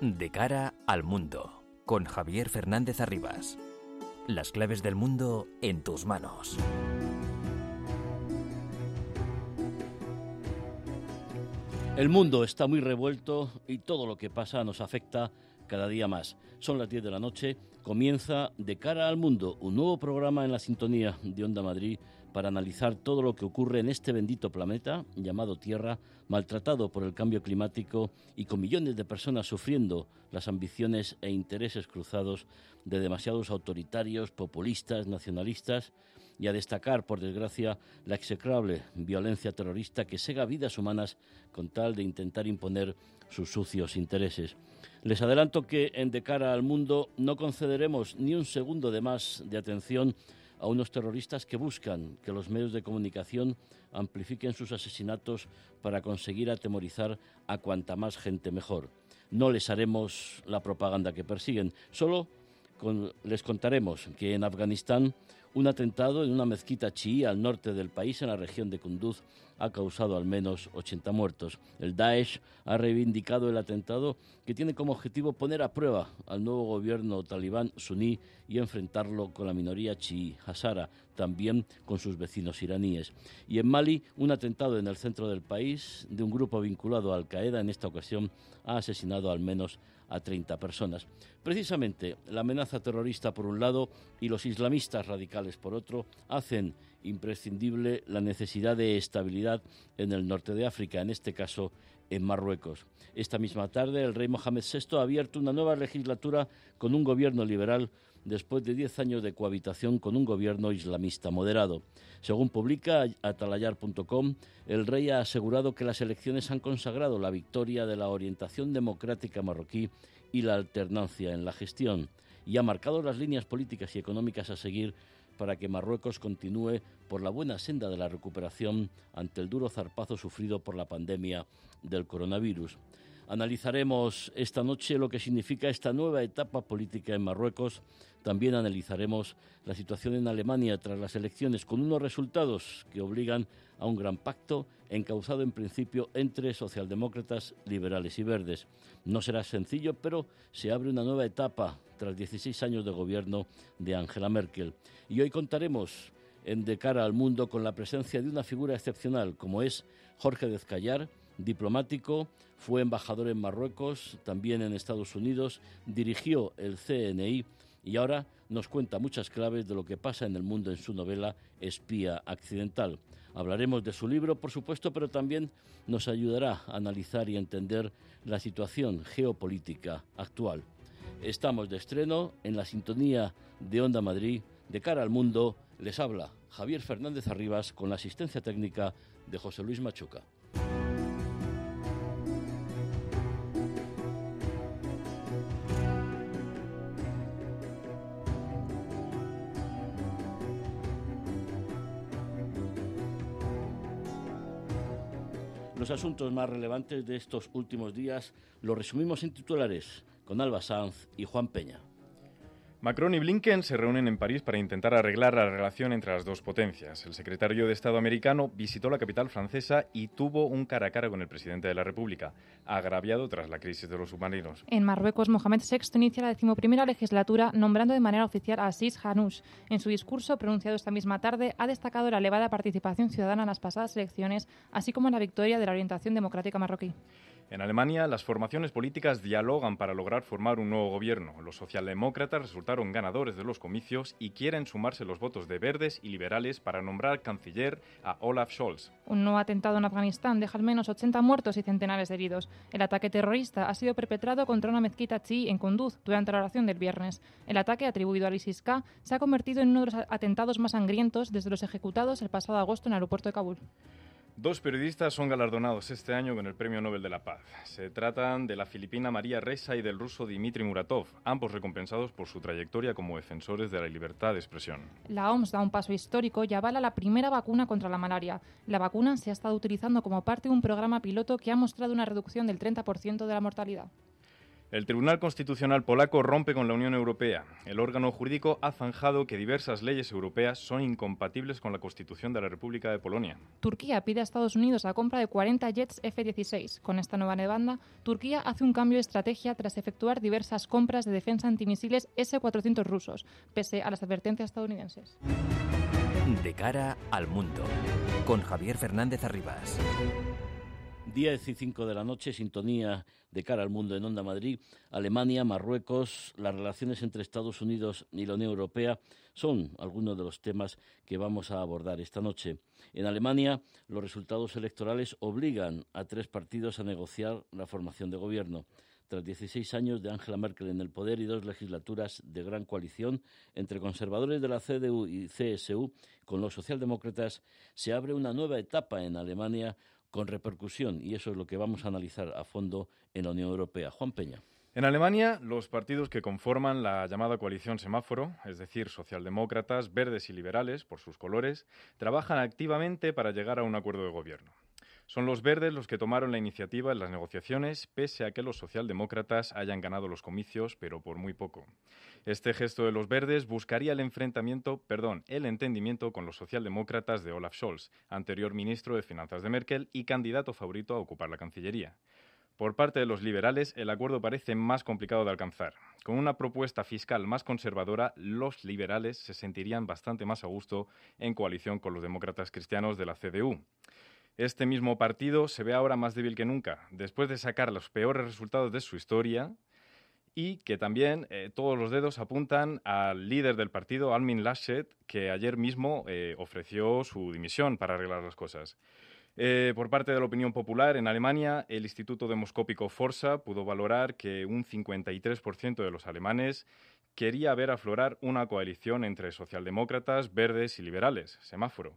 De cara al mundo, con Javier Fernández Arribas. Las claves del mundo en tus manos. El mundo está muy revuelto y todo lo que pasa nos afecta cada día más. Son las 10 de la noche, comienza De cara al mundo, un nuevo programa en la sintonía de Onda Madrid para analizar todo lo que ocurre en este bendito planeta llamado Tierra, maltratado por el cambio climático y con millones de personas sufriendo las ambiciones e intereses cruzados de demasiados autoritarios, populistas, nacionalistas y a destacar, por desgracia, la execrable violencia terrorista que sega vidas humanas con tal de intentar imponer sus sucios intereses. Les adelanto que en De cara al mundo no concederemos ni un segundo de más de atención a unos terroristas que buscan que los medios de comunicación amplifiquen sus asesinatos para conseguir atemorizar a cuanta más gente mejor. No les haremos la propaganda que persiguen, solo les contaremos que en Afganistán un atentado en una mezquita chií al norte del país, en la región de Kunduz, ha causado al menos 80 muertos. El Daesh ha reivindicado el atentado que tiene como objetivo poner a prueba al nuevo gobierno talibán suní y enfrentarlo con la minoría chií, Hazara, también con sus vecinos iraníes. Y en Mali, un atentado en el centro del país de un grupo vinculado a Al-Qaeda, en esta ocasión, ha asesinado al menos a 30 personas. Precisamente la amenaza terrorista por un lado y los islamistas radicales por otro hacen imprescindible la necesidad de estabilidad en el norte de África, en este caso en Marruecos. Esta misma tarde el rey Mohamed VI ha abierto una nueva legislatura con un gobierno liberal después de diez años de cohabitación con un gobierno islamista moderado. Según publica atalayar.com, el rey ha asegurado que las elecciones han consagrado la victoria de la orientación democrática marroquí y la alternancia en la gestión, y ha marcado las líneas políticas y económicas a seguir para que Marruecos continúe por la buena senda de la recuperación ante el duro zarpazo sufrido por la pandemia del coronavirus. Analizaremos esta noche lo que significa esta nueva etapa política en Marruecos. También analizaremos la situación en Alemania tras las elecciones con unos resultados que obligan a un gran pacto encauzado en principio entre socialdemócratas, liberales y verdes. No será sencillo, pero se abre una nueva etapa tras 16 años de gobierno de Angela Merkel. Y hoy contaremos en De cara al mundo con la presencia de una figura excepcional como es Jorge Dezcayar, diplomático, fue embajador en Marruecos, también en Estados Unidos, dirigió el CNI y ahora nos cuenta muchas claves de lo que pasa en el mundo en su novela Espía Accidental. Hablaremos de su libro, por supuesto, pero también nos ayudará a analizar y entender la situación geopolítica actual. Estamos de estreno en la sintonía de Onda Madrid. De cara al mundo, les habla Javier Fernández Arribas con la asistencia técnica de José Luis Machuca. Asuntos más relevantes de estos últimos días los resumimos en titulares con Alba Sanz y Juan Peña. Macron y Blinken se reúnen en París para intentar arreglar la relación entre las dos potencias. El secretario de Estado americano visitó la capital francesa y tuvo un cara a cara con el presidente de la República, agraviado tras la crisis de los submarinos. En Marruecos, Mohamed VI inicia la decimoprimera legislatura nombrando de manera oficial a Assis Hanouch. En su discurso, pronunciado esta misma tarde, ha destacado la elevada participación ciudadana en las pasadas elecciones, así como la victoria de la orientación democrática marroquí. En Alemania, las formaciones políticas dialogan para lograr formar un nuevo gobierno. Los socialdemócratas resultaron ganadores de los comicios y quieren sumarse los votos de verdes y liberales para nombrar canciller a Olaf Scholz. Un nuevo atentado en Afganistán deja al menos 80 muertos y centenares de heridos. El ataque terrorista ha sido perpetrado contra una mezquita chií en Kunduz durante la oración del viernes. El ataque, atribuido al ISIS-K, se ha convertido en uno de los atentados más sangrientos desde los ejecutados el pasado agosto en el aeropuerto de Kabul. Dos periodistas son galardonados este año con el Premio Nobel de la Paz. Se tratan de la filipina María Reza y del ruso Dmitry Muratov, ambos recompensados por su trayectoria como defensores de la libertad de expresión. La OMS da un paso histórico y avala la primera vacuna contra la malaria. La vacuna se ha estado utilizando como parte de un programa piloto que ha mostrado una reducción del 30% de la mortalidad. El Tribunal Constitucional polaco rompe con la Unión Europea. El órgano jurídico ha zanjado que diversas leyes europeas son incompatibles con la Constitución de la República de Polonia. Turquía pide a Estados Unidos la compra de 40 jets F-16. Con esta nueva demanda, Turquía hace un cambio de estrategia tras efectuar diversas compras de defensa antimisiles S-400 rusos, pese a las advertencias estadounidenses. De cara al mundo, con Javier Fernández Arribas. 10 y 5 de la noche, sintonía de cara al mundo en Onda Madrid. Alemania, Marruecos, las relaciones entre Estados Unidos y la Unión Europea son algunos de los temas que vamos a abordar esta noche. En Alemania, los resultados electorales obligan a tres partidos a negociar la formación de gobierno. Tras 16 años de Angela Merkel en el poder y dos legislaturas de gran coalición entre conservadores de la CDU y CSU con los socialdemócratas, se abre una nueva etapa en Alemania con repercusión y eso es lo que vamos a analizar a fondo en la Unión Europea. Juan Peña. En Alemania, los partidos que conforman la llamada coalición semáforo, es decir, socialdemócratas, verdes y liberales, por sus colores, trabajan activamente para llegar a un acuerdo de gobierno. Son los verdes los que tomaron la iniciativa en las negociaciones, pese a que los socialdemócratas hayan ganado los comicios, pero por muy poco. Este gesto de los verdes buscaría el enfrentamiento, perdón, el entendimiento con los socialdemócratas de Olaf Scholz, anterior ministro de Finanzas de Merkel y candidato favorito a ocupar la Cancillería. Por parte de los liberales, el acuerdo parece más complicado de alcanzar. Con una propuesta fiscal más conservadora, los liberales se sentirían bastante más a gusto en coalición con los demócratas cristianos de la CDU. Este mismo partido se ve ahora más débil que nunca, después de sacar los peores resultados de su historia y que también eh, todos los dedos apuntan al líder del partido, Almin Laschet, que ayer mismo eh, ofreció su dimisión para arreglar las cosas. Eh, por parte de la opinión popular, en Alemania, el Instituto Demoscópico Forza pudo valorar que un 53% de los alemanes quería ver aflorar una coalición entre socialdemócratas, verdes y liberales, semáforo.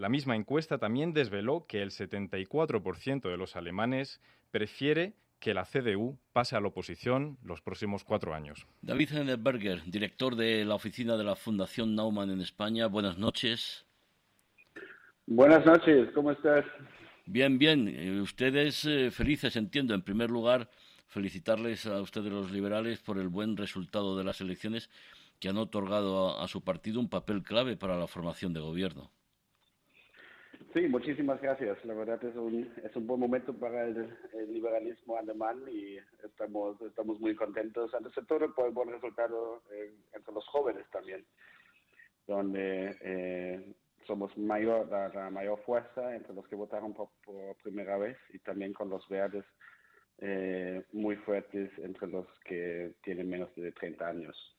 La misma encuesta también desveló que el 74% de los alemanes prefiere que la CDU pase a la oposición los próximos cuatro años. David Henneberger, director de la oficina de la Fundación Naumann en España, buenas noches. Buenas noches, ¿cómo estás? Bien, bien. Eh, ustedes eh, felices, entiendo. En primer lugar, felicitarles a ustedes los liberales por el buen resultado de las elecciones que han otorgado a su partido un papel clave para la formación de gobierno. Sí, muchísimas gracias. La verdad es un, es un buen momento para el, liberalismo alemán y estamos, estamos muy contentos, antes de todo, por el buen resultado eh, entre los jóvenes también, donde eh, somos mayor, la, mayor fuerza entre los que votaron por, primera vez y también con los verdes eh, muy fuertes entre los que tienen menos de 30 años.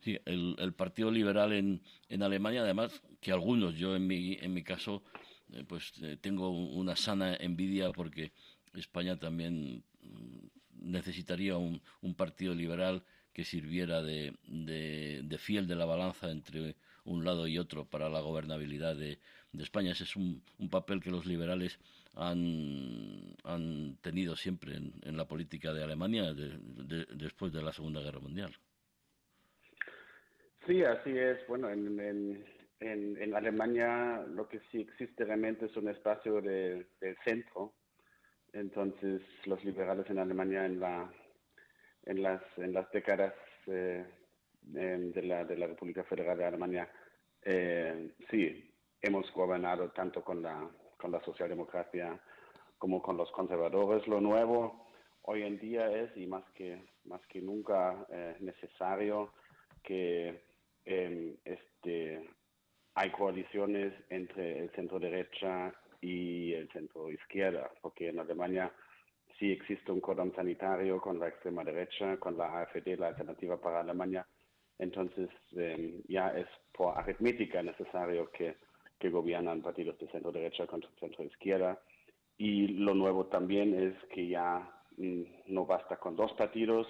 Sí, el, el Partido Liberal en, en, Alemania, además, que algunos, yo en mi, en mi caso, eh, pues eh, tengo una sana envidia porque España también mm, necesitaría un, partido liberal que sirviera de, de, fiel de la balanza entre un lado y otro para la gobernabilidad de, de España. Ese es un, un, papel que los liberales han, han tenido siempre en la política de Alemania después de la Segunda Guerra Mundial. Sí, así es. Bueno, en, en, en, Alemania lo que sí existe realmente es un espacio de, centro. Entonces, los liberales en Alemania en, la, en, las, en las décadas eh, de, la, de la República Federal de Alemania, eh, sí, hemos gobernado tanto con la, con la socialdemocracia como con los conservadores. Lo nuevo hoy en día es, y más que, más que nunca eh, necesario, que eh, este, hay coaliciones entre el centro derecha y el centro izquierda, porque en Alemania sí existe un cordón sanitario con la extrema derecha, con la AfD, la alternativa para Alemania. Entonces, eh, ya es por aritmética necesario que, que gobiernan partidos de centro derecha contra centro izquierda. Y lo nuevo también es que ya mm, no basta con dos partidos,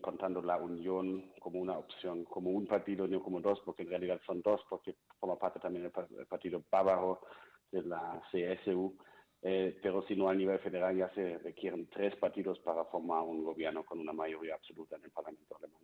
contando la unión como una opción, como un partido, no como dos, porque en realidad son dos, porque forma parte también del partido bávaro de la CSU, eh, pero si no a nivel federal ya se requieren tres partidos para formar un gobierno con una mayoría absoluta en el Parlamento alemán.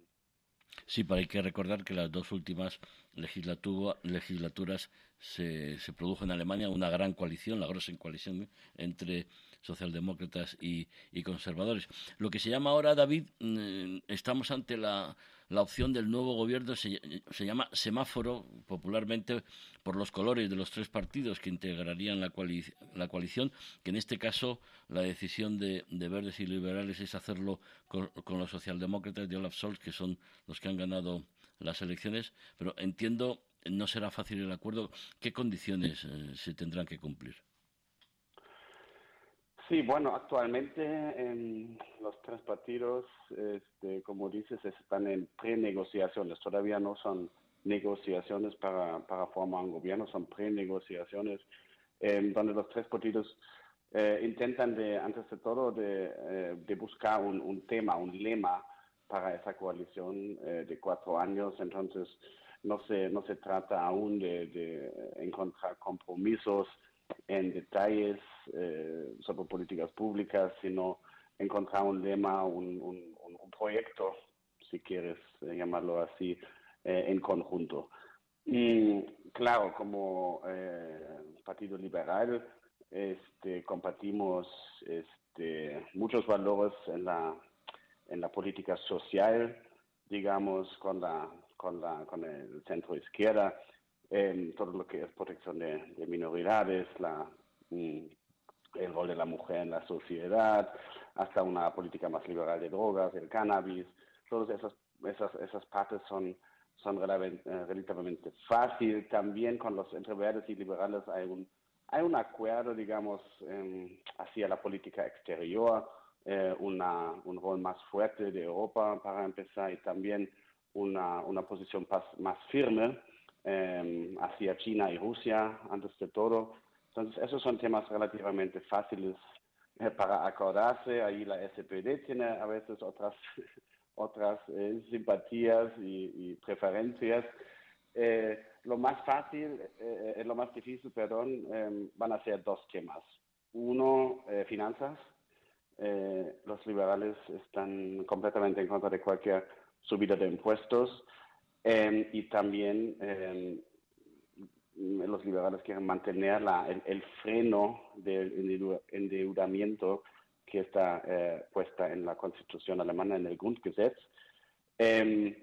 Sí, pero hay que recordar que las dos últimas legislaturas se, se produjo en Alemania una gran coalición, la grosa coalición entre socialdemócratas y, conservadores. Lo que se llama ahora, David, mm, estamos ante la, opción del nuevo gobierno, se, llama semáforo, popularmente por los colores de los tres partidos que integrarían la, coalición, que en este caso la decisión de, verdes y liberales es hacerlo con, los socialdemócratas de Olaf Scholz, que son los que han ganado las elecciones, pero entiendo no será fácil el acuerdo. ¿Qué condiciones eh, se tendrán que cumplir? Sí, bueno, actualmente en los tres partidos, este, como dices, están en prenegociaciones. Todavía no son negociaciones para, para formar un gobierno, son prenegociaciones eh, donde los tres partidos eh, intentan, de, antes de todo, de, eh, de buscar un, un, tema, un lema para esa coalición de cuatro años. Entonces, no se, no se trata aún de, de encontrar compromisos en detalles eh, sobre políticas públicas, sino encontrar un lema, un, un, proyecto, si quieres eh, llamarlo así, eh, en conjunto. Y claro, como Partido Liberal, este, compartimos este, muchos valores en la, en la política social, digamos, con la con, la, con el centro izquierda, en todo lo que es protección de, minoridades, la, mm, el rol de la mujer en la sociedad, hasta una política más liberal de drogas, el cannabis, todas esas, esas, esas partes son, son eh, relativamente fáciles. También con los entre verdes y liberales hay un, hay un acuerdo, digamos, hacia la política exterior, eh, una, un rol más fuerte de Europa para empezar y también una, una posición más firme eh, hacia China y Rusia, antes de todo. Entonces, esos son temas relativamente fáciles eh, para acordarse. Ahí la SPD tiene a veces otras, otras eh, simpatías y, preferencias. Eh, lo más fácil, lo más difícil, perdón, em, van a ser dos temas. Uno, finanzas. los liberales están completamente en contra de cualquier subida de impuestos em, y también em, los liberales quieren mantener la, el, freno del endeudamiento que está eh, puesta en la Constitución alemana, en el Grundgesetz. Em,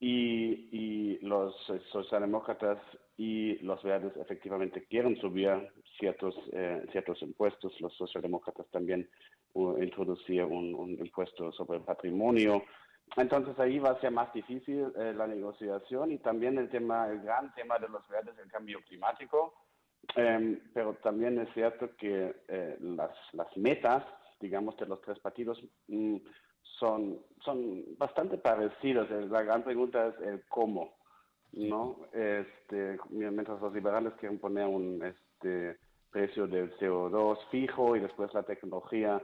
y, y, los socialdemócratas y los verdes efectivamente quieren subir ciertos, eh, ciertos impuestos. Los socialdemócratas también introducir un, un, impuesto sobre el patrimonio. Entonces ahí va a ser más difícil eh, la negociación y también el tema, el gran tema de los verdes, el cambio climático. Em, pero también es cierto que eh, las, las metas, digamos, de los tres partidos mm, son, son bastante parecidas. La gran pregunta es el cómo, ¿no? Este, mientras los liberales quieren poner un este, precio del CO2 fijo y después la tecnología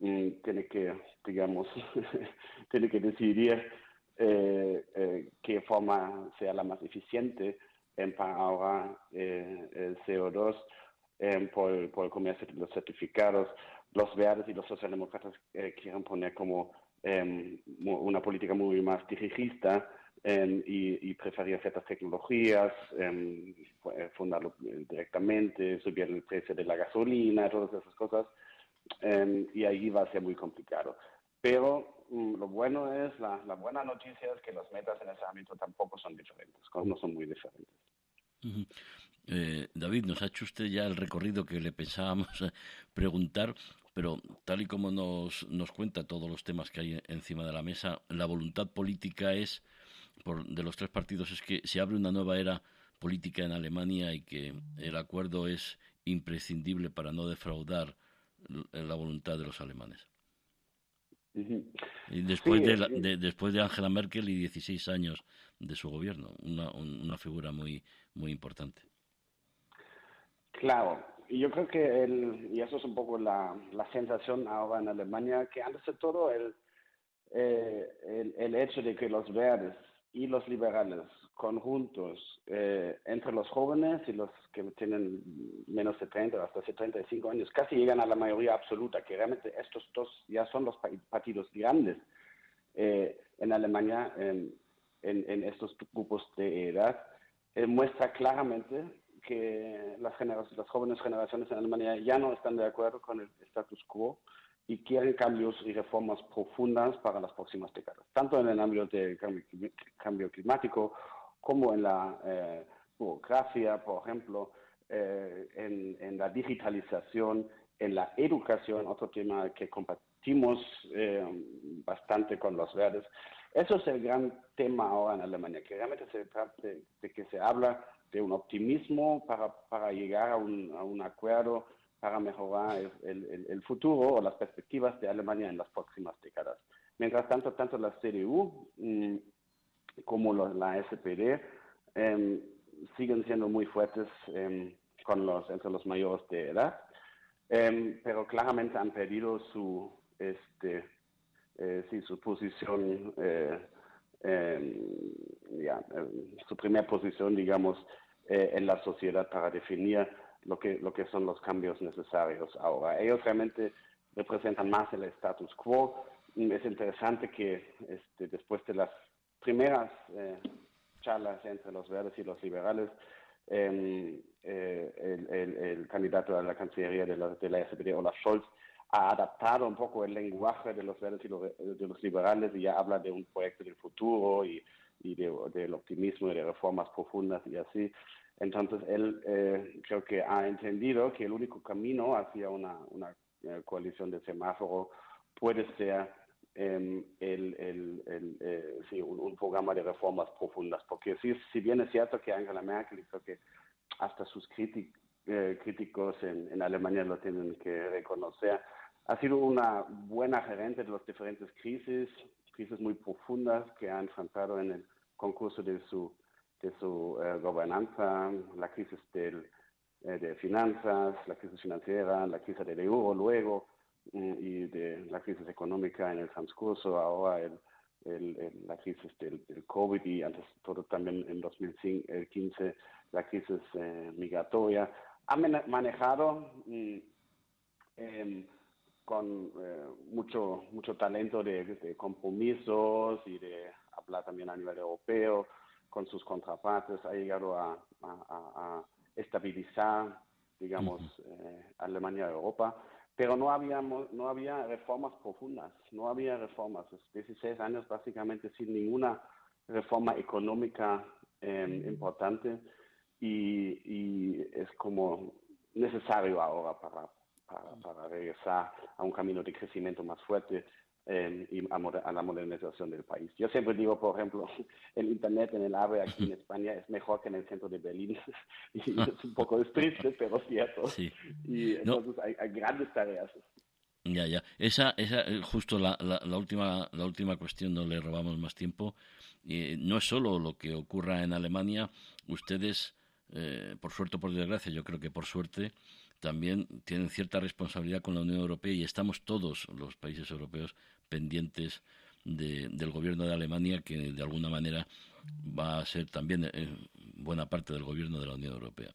tiene que, digamos, tiene que decidir eh, eh, qué forma sea la más eficiente para ahorrar eh, el CO2 por, por, el comercio de los certificados. Los verdes y los socialdemócratas quieren poner como una política muy más dirigista y, y, preferir ciertas tecnologías, fundarlo directamente, subir el precio de la gasolina, todas esas cosas. Em, y ahí va a ser muy complicado. Pero mm, lo bueno es, la, buena noticia es que las metas en ese ámbito tampoco son diferentes, no son muy diferentes. Eh, David, nos ha hecho usted ya el recorrido que le pensábamos preguntar, pero tal y como nos, nos cuenta todos los temas que hay encima de la mesa, la voluntad política es, por, de los tres partidos, es que se abre una nueva era política en Alemania y que el acuerdo es imprescindible para no defraudar la voluntad de los alemanes. Y después, de, después de Angela Merkel y 16 años de su gobierno, una, una figura muy, muy importante. Claro, y yo creo que, el, y eso es un poco la, la sensación ahora en Alemania, que antes de todo el, eh, el, el, hecho de que los verdes y los liberales conjuntos eh, entre los jóvenes y los que tienen menos de 30 hasta 75 años casi llegan a la mayoría absoluta, que realmente estos dos ya son los partidos grandes eh, en Alemania en, en, estos grupos de edad, eh, muestra claramente que las, las jóvenes generaciones en Alemania ya no están de acuerdo con el status quo y quieren cambios y reformas profundas para las próximas décadas, tanto en el ámbito del cambio, climático como en la eh, burocracia, por ejemplo, eh, en, la digitalización, en la educación, otro tema que compartimos eh, bastante con los verdes. Eso es el gran tema ahora en Alemania, que realmente se trata de, que se habla de un optimismo para, para llegar a un, a un acuerdo para mejorar el, el, futuro o las perspectivas de Alemania en las próximas décadas. Mientras tanto, tanto la CDU mm, como la SPD em, siguen siendo muy fuertes em, con los, entre los mayores de edad, em, pero claramente han perdido su, este, eh, sí, su posición, eh, ya, su primera posición, digamos, eh, en la sociedad para definir lo que, lo que son los cambios necesarios ahora. Ellos realmente representan más el status quo. Es interesante que este, después de las primeras eh, charlas entre los verdes y los liberales, em, eh, el, candidato a la Cancillería de la, de la SPD, Olaf Scholz, ha adaptado un poco el lenguaje de los verdes y de los liberales y ya habla de un proyecto del futuro y, y del optimismo y de reformas profundas y así. Entonces, él eh, creo que ha entendido que el único camino hacia una, una eh, coalición de semáforo puede ser el, el, el eh, sí, un, programa de reformas profundas. Porque si, si bien es cierto que Angela Merkel, creo que hasta sus críticos en, en Alemania lo tienen que reconocer, ha sido una buena gerente de las diferentes crisis, crisis muy profundas que ha enfrentado en el concurso de su de su eh, gobernanza, la crisis del, eh, de finanzas, la crisis financiera, la crisis del euro luego mm, y de la crisis económica en el transcurso, ahora el, el, la crisis del, COVID y antes todo también en 2015 la crisis eh, migratoria. Ha manejado mm, em, con mucho, mucho talento de, de compromisos y de hablar también a nivel europeo con sus contrapartes, ha llegado a, estabilizar, digamos, eh, Alemania y Europa, pero no había, no había reformas profundas, no había reformas. 16 años básicamente sin ninguna reforma económica em, importante y, es como necesario ahora para, para regresar a un camino de crecimiento más fuerte y a, la modernización del país. Yo siempre digo, por ejemplo, el Internet en el AVE aquí en España es mejor que en el centro de Berlín. y es un poco triste, pero cierto. Y entonces hay, grandes tareas. Ya, ya. Esa, esa eh, justo la, la, última, la última cuestión, no le robamos más tiempo. Eh, no es solo lo que ocurra en Alemania. Ustedes, eh, por suerte o por desgracia, yo creo que por suerte, también tienen cierta responsabilidad con la Unión Europea y estamos todos los países europeos pendientes del gobierno de Alemania, que de alguna manera va a ser también eh, buena parte del gobierno de la Unión Europea.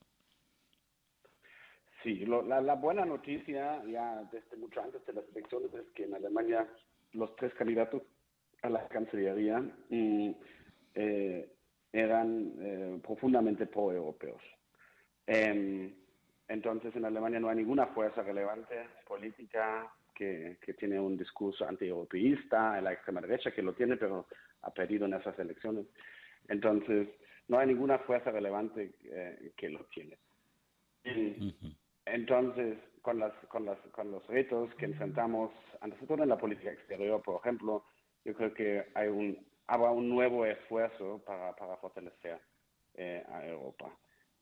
Sí, la, buena noticia ya desde mucho antes de las elecciones es que en Alemania los tres candidatos a la Cancillería mm, eh, eran eh, profundamente pro-europeos. Em, entonces, en Alemania no hay ninguna fuerza relevante política que, tiene un discurso anti-europeísta, la extrema derecha que lo tiene, pero ha perdido en esas elecciones. Entonces, no hay ninguna fuerza relevante eh, que lo tiene. Entonces, con, las, con, las, con los retos que enfrentamos, ante todo en la política exterior, por ejemplo, yo creo que hay un, habrá un nuevo esfuerzo para, para fortalecer eh, a Europa.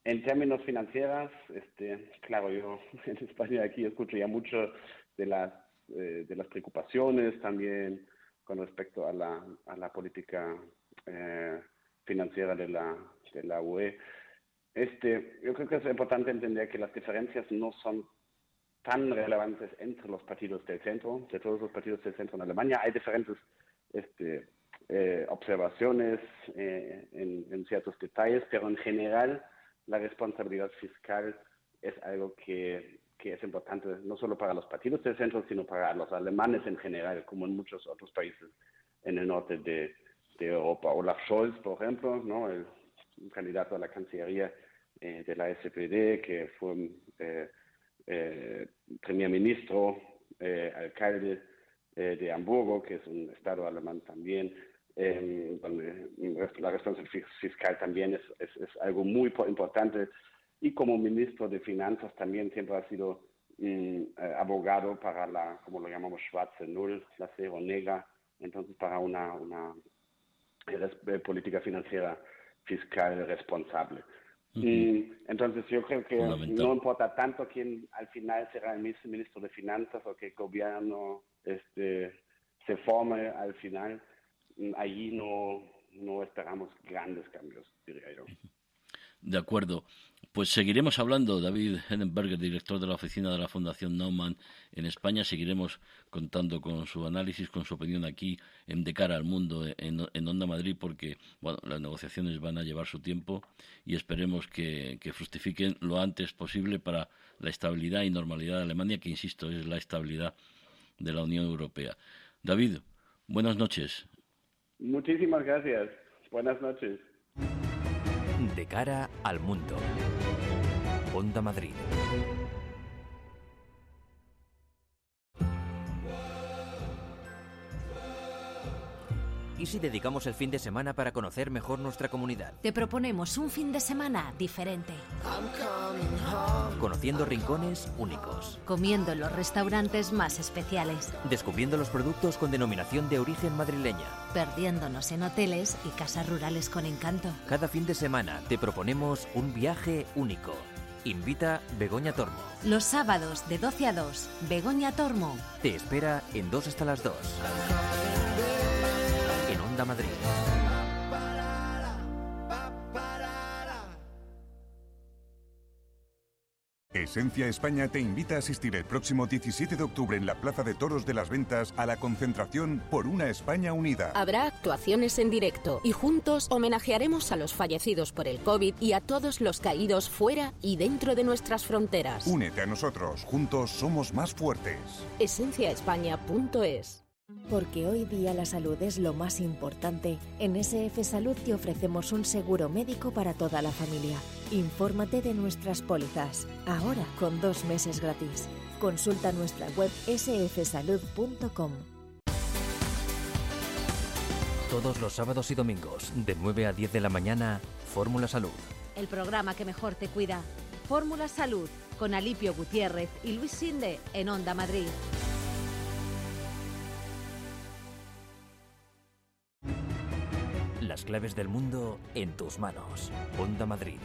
En términos financieros, este, claro, yo en España aquí escucho ya mucho de las, eh, de las preocupaciones también con respecto a la, a la política eh, financiera de la, de la UE. Este, yo creo que es importante entender que las diferencias no son tan relevantes entre los partidos del centro, de todos los partidos del centro en Alemania. Hay diferentes este, eh, observaciones en, en ciertos detalles, pero en general la responsabilidad fiscal es algo que, que, es importante no solo para los partidos del centro, sino para los alemanes en general, como en muchos otros países en el norte de, de Europa. Olaf Scholz, por ejemplo, ¿no? el candidato a la Cancillería, de la SPD, que fue primer ministro, alcalde de Hamburgo, que es un estado alemán también, donde la responsabilidad fiscal también es, es, algo muy importante. Y como ministro de Finanzas también siempre ha sido mm, abogado para la, como lo llamamos, schwarze Null, la cero negra, entonces para una, una eh, política financiera fiscal responsable. y entonces yo creo que no importa tanto quién al final será el ministro de Finanzas o qué gobierno este, se forme al final, allí no, no esperamos grandes cambios, diría yo. De acuerdo. Pues seguiremos hablando, David Henenberger, director de la oficina de la Fundación Naumann en España, seguiremos contando con su análisis, con su opinión aquí en De cara al mundo en, Onda Madrid, porque bueno, las negociaciones van a llevar su tiempo y esperemos que, que fructifiquen lo antes posible para la estabilidad y normalidad de Alemania, que insisto, es la estabilidad de la Unión Europea. David, buenas noches. Muchísimas gracias. Buenas noches. De cara al mundo. Onda Madrid. ¿Y si dedicamos el fin de semana para conocer mejor nuestra comunidad? Te proponemos un fin de semana diferente. Conociendo rincones únicos. Comiendo en los restaurantes más especiales. Descubriendo los productos con denominación de origen madrileña. Perdiéndonos en hoteles y casas rurales con encanto. Cada fin de semana te proponemos un viaje único. Invita Begoña Tormo. Los sábados de 12 a 2, Begoña Tormo. Te espera en 2 hasta las 2. Madrid. Esencia España te invita a asistir el próximo 17 de octubre en la Plaza de Toros de las Ventas a la concentración por una España unida. Habrá actuaciones en directo y juntos homenajearemos a los fallecidos por el COVID y a todos los caídos fuera y dentro de nuestras fronteras. Únete a nosotros, juntos somos más fuertes. Esenciaespaña.es porque hoy día la salud es lo más importante, en SF Salud te ofrecemos un seguro médico para toda la familia. Infórmate de nuestras pólizas, ahora con dos meses gratis. Consulta nuestra web sfsalud.com. Todos los sábados y domingos, de 9 a 10 de la mañana, Fórmula Salud. El programa que mejor te cuida. Fórmula Salud, con Alipio Gutiérrez y Luis Sinde, en Onda Madrid. Las claves del mundo en tus manos. Onda Madrid.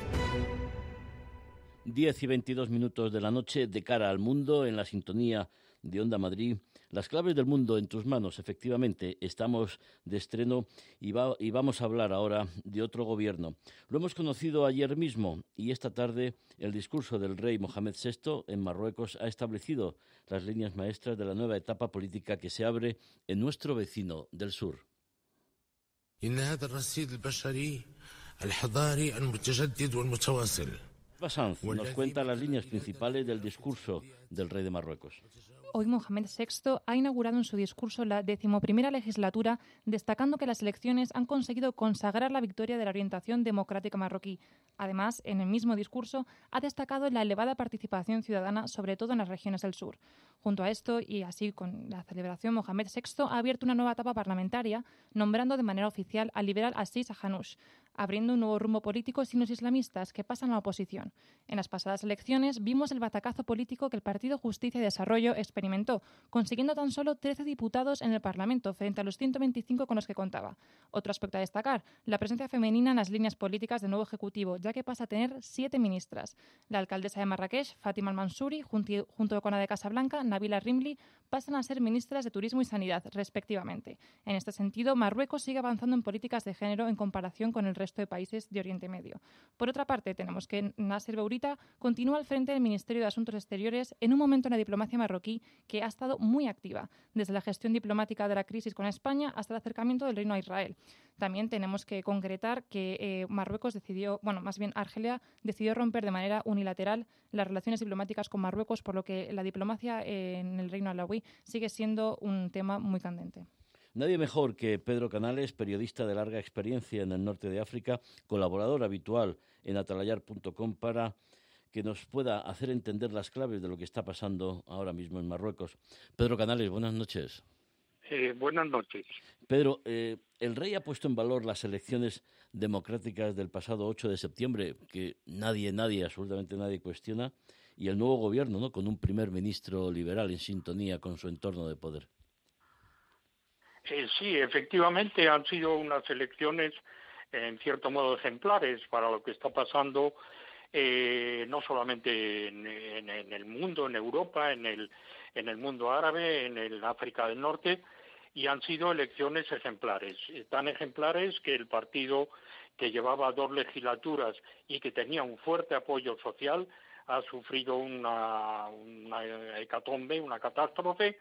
10 y 22 minutos de la noche de cara al mundo en la sintonía de Onda Madrid. Las claves del mundo en tus manos, efectivamente, estamos de estreno y, y, vamos a hablar ahora de otro gobierno. Lo hemos conocido ayer mismo y esta tarde el discurso del rey Mohamed VI en Marruecos ha establecido las líneas maestras de la nueva etapa política que se abre en nuestro vecino del sur. إن هذا الرصيد البشري الحضاري المتجدد والمتواصل Basanz nos cuenta las líneas principales del discurso del rey de Marruecos. Hoy Mohamed VI ha inaugurado en su discurso la decimoprimera legislatura, destacando que las elecciones han conseguido consagrar la victoria de la orientación democrática marroquí. Además, en el mismo discurso ha destacado la elevada participación ciudadana, sobre todo en las regiones del sur. Junto a esto, y así con la celebración, Mohamed VI ha abierto una nueva etapa parlamentaria, nombrando de manera oficial al liberal Assis Hanouch, abriendo un nuevo rumbo político sin los islamistas que pasan a la oposición. En las pasadas elecciones vimos el batacazo político que el Partido Justicia y Desarrollo experimentó, consiguiendo tan solo 13 diputados en el Parlamento frente a los 125 con los que contaba. Otro aspecto a destacar, la presencia femenina en las líneas políticas del nuevo Ejecutivo, ya que pasa a tener siete ministras. La alcaldesa de Marrakech, Fátima Al-Mansuri, junto con la de Casablanca, Nabila Rimli, pasan a ser ministras de Turismo y Sanidad, respectivamente. En este sentido, Marruecos sigue avanzando en políticas de género en comparación con el resto de países de Oriente Medio. Por otra parte, tenemos que Nasser Bourita continúa al frente del Ministerio de Asuntos Exteriores en un momento en la diplomacia marroquí que ha estado muy activa, desde la gestión diplomática de la crisis con España hasta el acercamiento del reino a Israel. También tenemos que concretar que eh, Marruecos decidió, bueno, más bien Argelia decidió romper de manera unilateral las relaciones diplomáticas con Marruecos, por lo que la diplomacia en el reino alawí sigue siendo un tema muy candente. Nadie mejor que Pedro Canales, periodista de larga experiencia en el norte de África, colaborador habitual en atalayar.com para que nos pueda hacer entender las claves de lo que está pasando ahora mismo en Marruecos. Pedro Canales, buenas noches. Eh, buenas noches. Pedro, eh, el rey ha puesto en valor las elecciones democráticas del pasado 8 de septiembre, que nadie, nadie, absolutamente nadie cuestiona, y el nuevo gobierno, ¿no? Con un primer ministro liberal en sintonía con su entorno de poder. Eh, sí, efectivamente han sido unas elecciones en cierto modo ejemplares para lo que está pasando eh, no solamente en, el mundo, en Europa, en el, en el mundo árabe, en el África del Norte, y han sido elecciones ejemplares, tan ejemplares que el partido que llevaba dos legislaturas y que tenía un fuerte apoyo social ha sufrido una hecatombe, una catástrofe,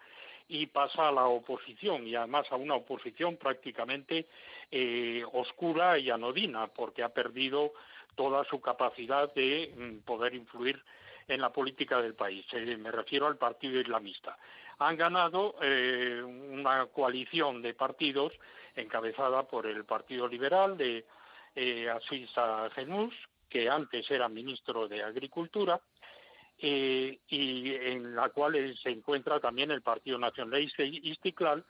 y pasa a la oposición, y además a una oposición prácticamente eh, oscura y anodina, porque ha perdido toda su capacidad de mm, poder influir en la política del país. Eh, me refiero al Partido Islamista. Han ganado eh, una coalición de partidos encabezada por el Partido Liberal de eh, Asisa Genús, que antes era ministro de Agricultura, eh, y en la cual se encuentra también el Partido Nacionalista Istiklal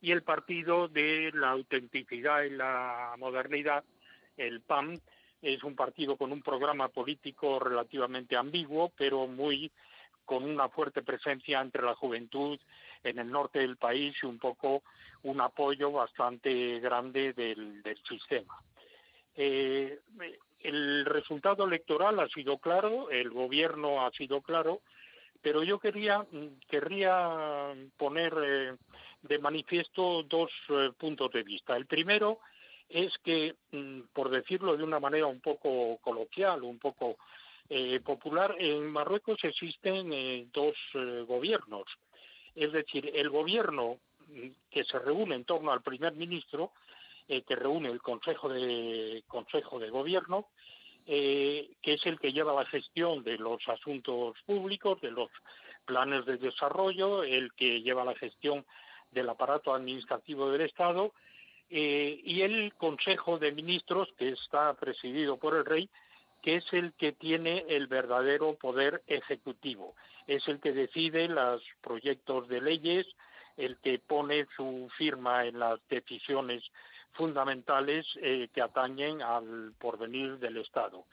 y el Partido de la Autenticidad y la Modernidad, el PAM, es un partido con un programa político relativamente ambiguo, pero muy con una fuerte presencia entre la juventud en el norte del país y un poco un apoyo bastante grande del, sistema. Eh, el resultado electoral ha sido claro, el gobierno ha sido claro, pero yo quería querría poner eh, de manifiesto dos eh, puntos de vista. El primero es que, mm, por decirlo de una manera un poco coloquial, un poco eh, popular, en Marruecos existen eh, dos gobiernos. Es decir, el gobierno mm, que se reúne en torno al primer ministro, que reúne el Consejo de, Consejo de Gobierno, que es el que lleva la gestión de los asuntos públicos, de los planes de desarrollo, el que lleva la gestión del aparato administrativo del Estado eh, y el Consejo de Ministros, que está presidido por el rey, que es el que tiene el verdadero poder ejecutivo, es el que decide los proyectos de leyes, el que pone su firma en las decisiones fundamentales eh, que atañen al porvenir del Estado.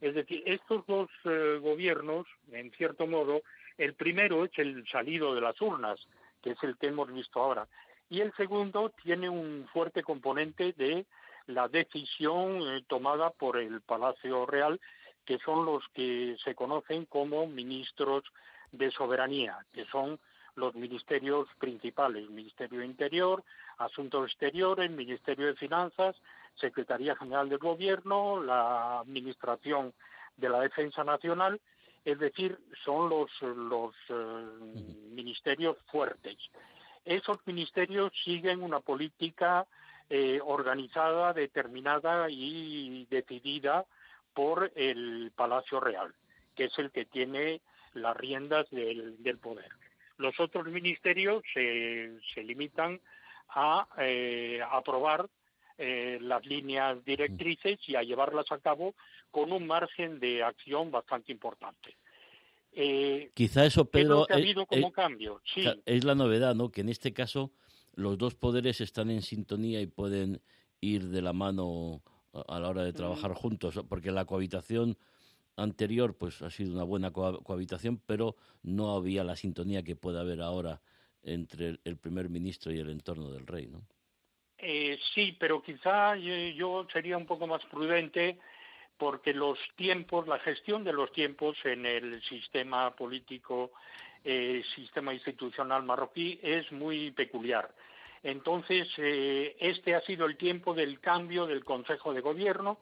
Es decir, estos dos eh, gobiernos, en cierto modo, el primero es el salido de las urnas, que es el que hemos visto ahora, y el segundo tiene un fuerte componente de la decisión eh, tomada por el Palacio Real, que son los que se conocen como ministros de soberanía, que son los ministerios principales, Ministerio de Interior, Asuntos Exteriores, Ministerio de Finanzas, Secretaría General del Gobierno, la Administración de la Defensa Nacional, es decir, son los, los eh, ministerios fuertes esos ministerios siguen una política eh, organizada, determinada y decidida por el Palacio Real, que es el que tiene las riendas del, poder. Los otros ministerios se, limitan a eh, aprobar eh, las líneas directrices y a llevarlas a cabo con un margen de acción bastante importante. Eh, Quizá eso, Pedro, ha habido como cambio. Sí. Es la novedad, ¿no? Que en este caso los dos poderes están en sintonía y pueden ir de la mano a la hora de trabajar mm. juntos, porque la cohabitación anterior pues ha sido una buena cohabitación, pero no había la sintonía que puede haber ahora entre el primer ministro y el entorno del rey, ¿no? Eh, sí, pero quizá yo sería un poco más prudente porque los tiempos, la gestión de los tiempos en el sistema político, eh, sistema institucional marroquí es muy peculiar. Entonces, eh, este ha sido el tiempo del cambio del Consejo de Gobierno,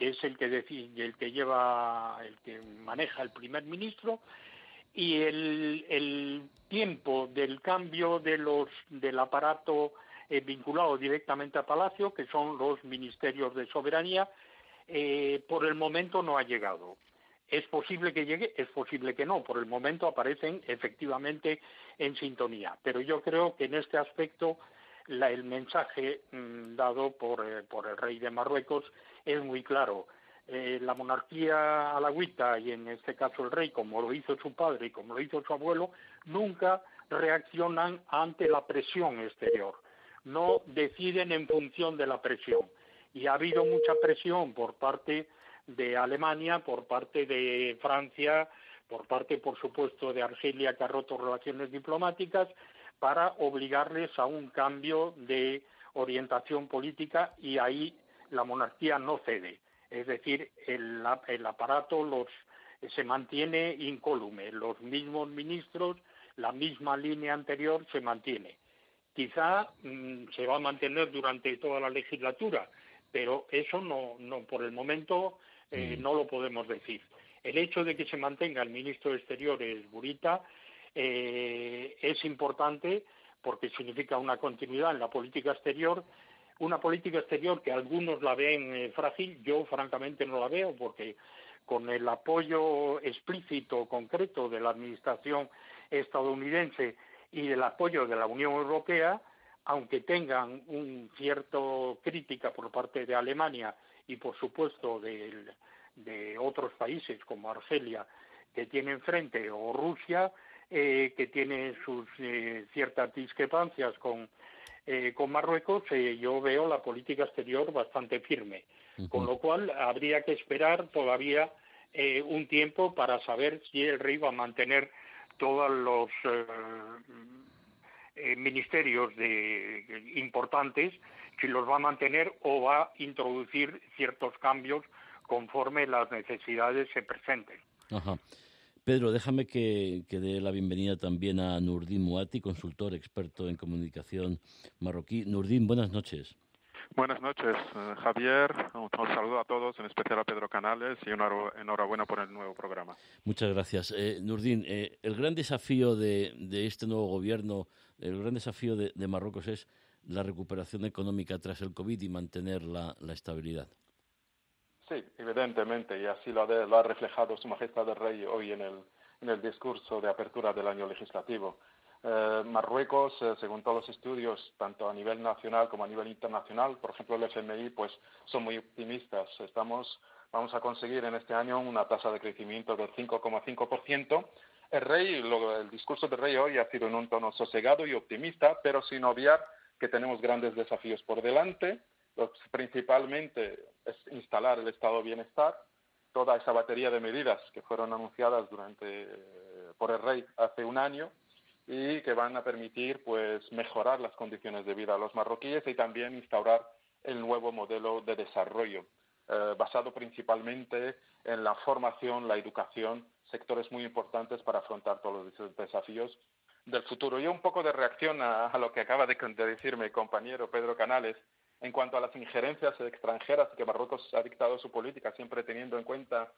que es el que decide, el que lleva, el que maneja el primer ministro, y el, el tiempo del cambio de los, del aparato eh, vinculado directamente a Palacio, que son los ministerios de soberanía, eh, por el momento no ha llegado. Es posible que llegue, es posible que no. Por el momento aparecen efectivamente en sintonía. Pero yo creo que en este aspecto el mensaje mm, dado por, eh, por el rey de Marruecos es muy claro. Eh, la monarquía alagüita y en este caso el rey, como lo hizo su padre y como lo hizo su abuelo, nunca reaccionan ante la presión exterior, no deciden en función de la presión. Y ha habido mucha presión por parte de Alemania, por parte de Francia, por parte, por supuesto, de Argelia, que ha roto relaciones diplomáticas, para obligarles a un cambio de orientación política y ahí la monarquía no cede. Es decir, el, aparato los, se mantiene incólume, los mismos ministros, la misma línea anterior se mantiene. Quizá mm, se va a mantener durante toda la legislatura, pero eso no, no por el momento eh, mm. no lo podemos decir. El hecho de que se mantenga el ministro de Exteriores Burita eh, es importante porque significa una continuidad en la política exterior una política exterior que algunos la ven eh, frágil, yo francamente no la veo porque con el apoyo explícito, concreto de la Administración estadounidense y el apoyo de la Unión Europea, aunque tengan un cierto crítica por parte de Alemania y por supuesto de, otros países como Argelia que tienen frente o Rusia eh, que tiene sus eh, ciertas discrepancias con eh, con Marruecos eh, yo veo la política exterior bastante firme, con lo cual habría que esperar todavía eh, un tiempo para saber si el rey va a mantener todos los ministerios importantes, si los va a mantener o va a introducir ciertos cambios conforme las necesidades se presenten. Pedro, déjame que, dé la bienvenida también a Nurdin Muati, consultor experto en comunicación marroquí. Nurdin, buenas noches. Buenas noches, eh, Javier. Un, saludo a todos, en especial a Pedro Canales, y una enhorabuena por el nuevo programa. Muchas gracias. Eh, Nurdin, eh, el gran desafío de, este nuevo gobierno, el gran desafío de, Marruecos es la recuperación económica tras el COVID y mantener la estabilidad. Sí, evidentemente, y así lo ha, reflejado Su Majestad el Rey hoy en el, discurso de apertura del año legislativo. Eh, Marruecos, eh, según todos los estudios, tanto a nivel nacional como a nivel internacional, por ejemplo el FMI, pues son muy optimistas. Estamos, vamos a conseguir en este año una tasa de crecimiento del 5,5%. El rey, el discurso del rey hoy ha sido en un tono sosegado y optimista, pero sin obviar que tenemos grandes desafíos por delante principalmente es instalar el estado de bienestar, toda esa batería de medidas que fueron anunciadas durante por el rey hace un año y que van a permitir pues mejorar las condiciones de vida a los marroquíes y también instaurar el nuevo modelo de desarrollo eh, basado principalmente en la formación, la educación, sectores muy importantes para afrontar todos los desafíos del futuro. Y un poco de reacción a, lo que acaba de, de decir mi compañero Pedro Canales, en cuanto a las injerencias extranjeras que Marruecos ha dictado su política, siempre teniendo en cuenta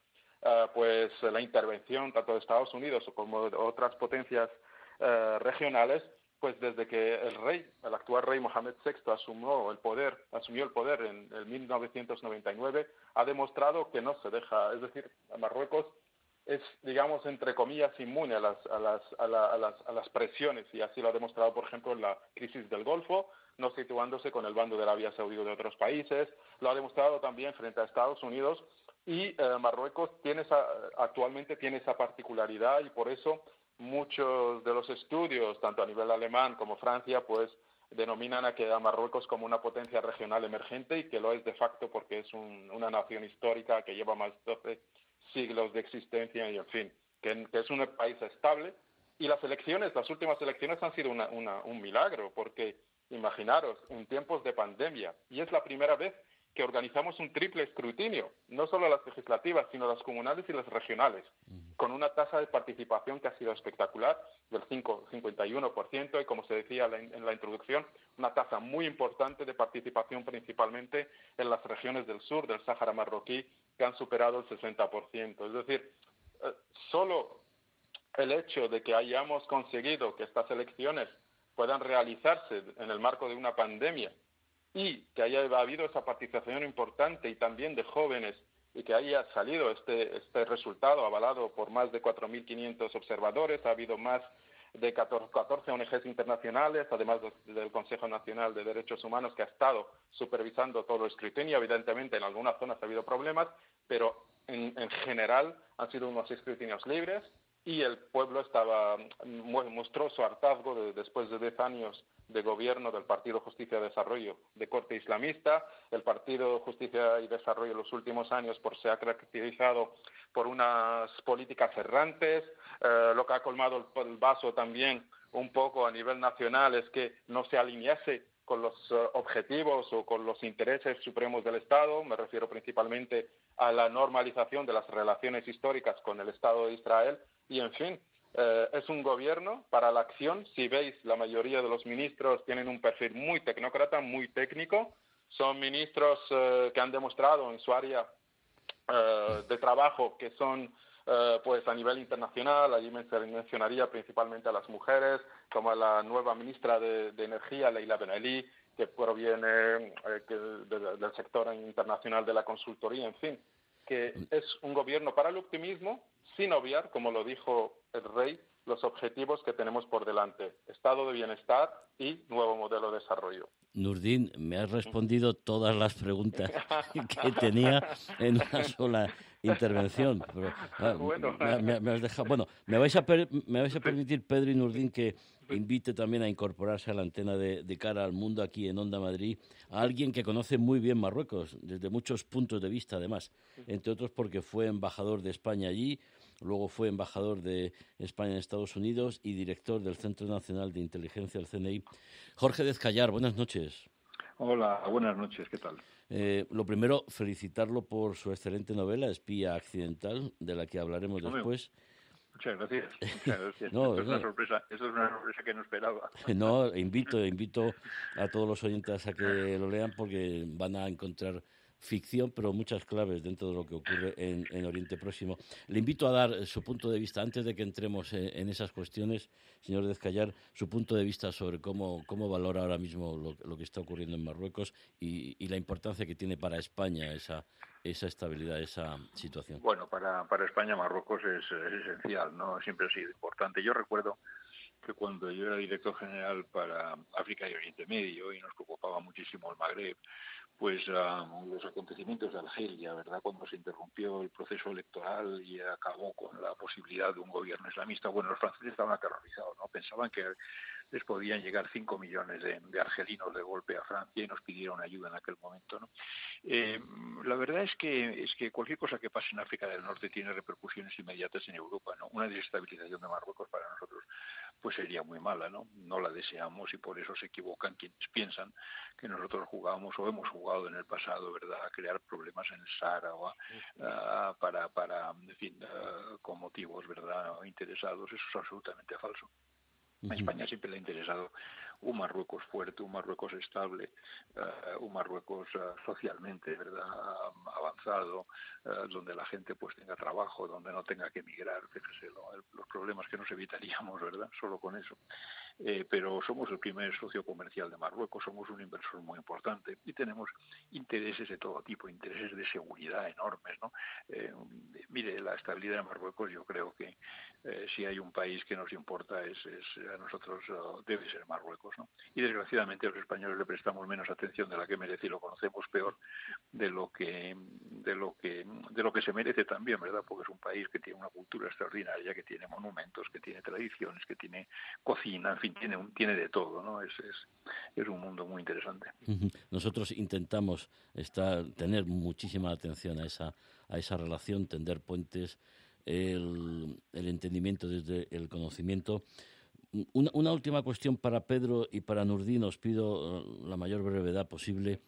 ah, pues la intervención tanto de Estados Unidos como de otras potencias ah, regionales, pues desde que el rey, el actual rey Mohamed VI asumió el poder, asumió el poder en el 1999, ha demostrado que no se deja, es decir, Marruecos es, digamos, entre comillas, inmune a las, a las, a, las, a las presiones y así lo ha demostrado, por ejemplo, en la crisis del Golfo, no situándose con el bando de Arabia Saudí o de otros países. Lo ha demostrado también frente a Estados Unidos y eh, Marruecos tiene esa, actualmente tiene esa particularidad y por eso muchos de los estudios, tanto a nivel alemán como Francia, pues denominan a, que a Marruecos como una potencia regional emergente y que lo es de facto porque es una nación histórica que lleva más de 12 siglos de existencia y, en fin, que, es un país estable. Y las elecciones, las últimas elecciones han sido un milagro porque Imaginaros, en tiempos de pandemia, y es la primera vez que organizamos un triple escrutinio, no solo las legislativas, sino las comunales y las regionales, con una tasa de participación que ha sido espectacular, del 5, 51%, y como se decía en la introducción, una tasa muy importante de participación principalmente en las regiones del sur del Sáhara marroquí, han superado el 60%. Es decir, eh, solo el hecho de que hayamos conseguido que estas elecciones puedan realizarse en el marco de una pandemia y que haya habido esa participación importante y también de jóvenes y que haya salido este, este resultado avalado por más de 4.500 observadores, ha habido más de 14, ONGs internacionales, además del Consejo Nacional de Derechos Humanos, que ha estado supervisando todo el escrutinio. Evidentemente, en algunas zonas ha habido problemas, pero en, general han sido unos escrutinios libres y el pueblo estaba mostró su hartazgo después de 10 años de gobierno del Partido Justicia y Desarrollo de corte islamista. El Partido Justicia y Desarrollo en los últimos años por, se ha caracterizado por unas políticas errantes. Eh, lo que ha colmado el, vaso también un poco a nivel nacional es que no se alinease con los eh, objetivos o con los intereses supremos del Estado. Me refiero principalmente a la normalización de las relaciones históricas con el Estado de Israel. Y, en fin, eh, es un gobierno para la acción. Si veis, la mayoría de los ministros tienen un perfil muy tecnócrata, muy técnico. Son ministros eh, que han demostrado en su área eh, de trabajo que son, pues a nivel internacional, allí mencionaría principalmente a las mujeres, como a la nueva ministra de, Energía, Leila Benelli, que proviene del sector internacional de la consultoría, en fin, que es un gobierno para el optimismo, sin obviar, como lo dijo el rey, los objetivos que tenemos por delante, estado de bienestar y nuevo modelo de desarrollo. Nurdin, me has respondido todas las preguntas que tenía en una sola intervención. Ah, bueno, me, has dejado, bueno, me vais, a me vais a permitir, Pedro y Nurdin, que invite también a incorporarse a la antena de, de, cara al mundo aquí en Onda Madrid a alguien que conoce muy bien Marruecos, desde muchos puntos de vista además, entre otros porque fue embajador de España allí, luego fue embajador de España en Estados Unidos y director del Centro Nacional de Inteligencia, el CNI. Jorge Dezcayar, buenas noches. Hola, buenas noches, ¿qué tal? Eh, lo primero, felicitarlo por su excelente novela, Espía Accidental, de la que hablaremos después. Muchas gracias. eso, es una sorpresa, eso es una sorpresa que no esperaba. No, invito, invito a todos los oyentes a que lo lean porque van a encontrar ficción, pero muchas claves dentro de lo que ocurre en, Oriente Próximo. Le invito a dar su punto de vista, antes de que entremos en, esas cuestiones, señor Dezcayar, su punto de vista sobre cómo, cómo valora ahora mismo lo, que está ocurriendo en Marruecos y, la importancia que tiene para España esa, esa estabilidad, esa situación. Bueno, para, para España Marruecos es, es esencial, ¿no? Siempre ha sido importante. Yo recuerdo que cuando yo era director general para África y Oriente Medio y nos preocupaba muchísimo el Magreb, pues los acontecimientos de Argelia, ¿verdad? Cuando se interrumpió el proceso electoral y acabó con la posibilidad de un gobierno islamista, bueno, los franceses estaban aterrorizados, ¿no? Pensaban que les podían llegar 5 millones de, argelinos de golpe a Francia y nos pidieron ayuda en aquel momento, ¿no? Eh, la verdad es que es que cualquier cosa que pase en África del Norte tiene repercusiones inmediatas en Europa, ¿no? Una desestabilización de Marruecos para nosotros pues sería muy mala, ¿no? No la deseamos y por eso se equivocan quienes piensan que nosotros jugamos o hemos jugado en el pasado, ¿verdad?, a crear problemas en el Sahara o para, para, en fin, con motivos, ¿verdad?, interesados. Eso es absolutamente falso. A España siempre le ha interesado un Marruecos fuerte, un Marruecos estable, eh, un Marruecos eh, socialmente verdad avanzado, eh, donde la gente pues tenga trabajo, donde no tenga que emigrar, fíjese los problemas que nos evitaríamos, verdad, solo con eso. Pero somos el primer socio comercial de Marruecos, somos un inversor muy importante y tenemos intereses de todo tipo, intereses de seguridad enormes, ¿no? mire, la estabilidad de Marruecos yo creo que si hay un país que nos importa es, es a nosotros debe ser Marruecos. Y desgraciadamente los españoles le prestamos menos atención de la que merece y lo conocemos peor de lo que de lo que de lo que se merece también, ¿verdad? Porque es un país que tiene una cultura extraordinaria, que tiene monumentos, que tiene tradiciones, que tiene cocina, fin, tiene tiene de todo, ¿no? Es, es, un mundo muy interesante. Nosotros intentamos estar tener muchísima atención a esa a esa relación, tender puentes, el, el entendimiento desde el conocimiento una, última cuestión para Pedro y para Nurdin. Os pido eh, la mayor brevedad posible.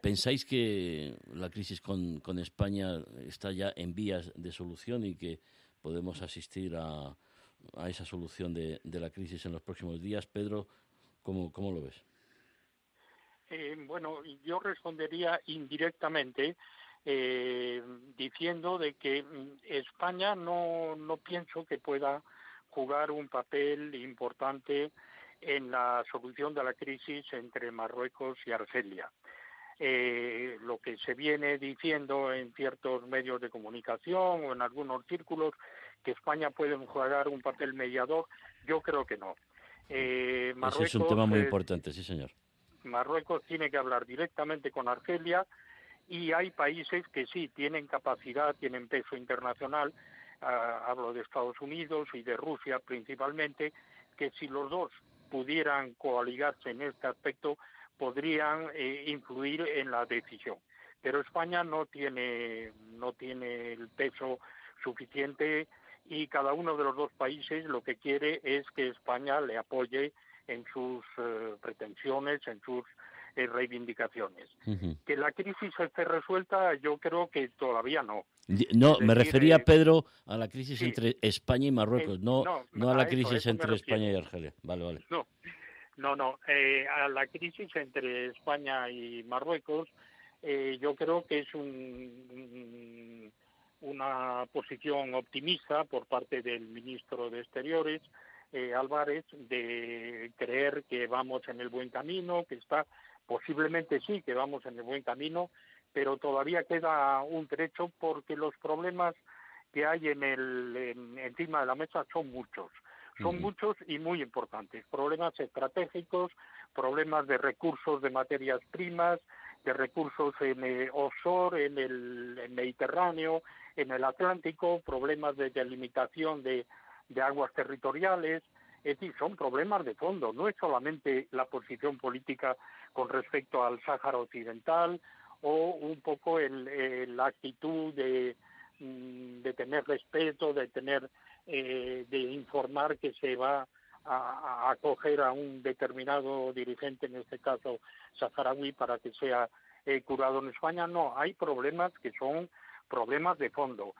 ¿Pensáis que la crisis con, España está ya en vías de solución y que podemos asistir a, a esa solución de, la crisis en los próximos días? Pedro, ¿cómo, cómo lo ves? Eh, bueno, yo respondería indirectamente eh, diciendo de que mm, España no, no pienso que pueda jugar un papel importante en la solución de la crisis entre Marruecos y Argelia. eh, lo que se viene diciendo en ciertos medios de comunicación o en algunos círculos que España puede jugar un papel mediador, yo creo que no. Eh, Ese es un tema muy importante, sí, señor. Marruecos tiene que hablar directamente con Argelia y hay países que sí tienen capacidad, tienen peso internacional, ah, hablo de Estados Unidos y de Rusia principalmente, que si los dos pudieran coaligarse en este aspecto, podrían eh, influir en la decisión. Pero España no tiene, no tiene el peso suficiente y cada uno de los dos países lo que quiere es que España le apoye en sus eh, pretensiones, en sus eh, reivindicaciones. Que la crisis esté resuelta, yo creo que todavía no. No, me refería, Pedro, a la crisis entre España y Marruecos, no, no, a la crisis entre España y Argelia. Vale, vale. No, no, no. Eh, a la crisis entre España y Marruecos, eh, yo creo que es un, una posición optimista por parte del ministro de Exteriores, eh, Álvarez, de creer que vamos en el buen camino, que está, posiblemente sí, que vamos en el buen camino, pero todavía queda un trecho porque los problemas que hay en el, encima de la mesa son muchos. Son muchos y muy importantes. Problemas estratégicos, problemas de recursos de materias primas, de recursos en el offshore, en el Mediterráneo, en el Atlántico, problemas de delimitación de, de aguas territoriales. Es decir, son problemas de fondo. No es solamente la posición política con respecto al Sáhara Occidental o un poco el, la actitud de, mm, de tener respeto, de tener eh, de informar que se va a, acoger a un determinado dirigente, en este caso saharaui, para que sea eh, curado en España. No, hay problemas que son problemas de fondo,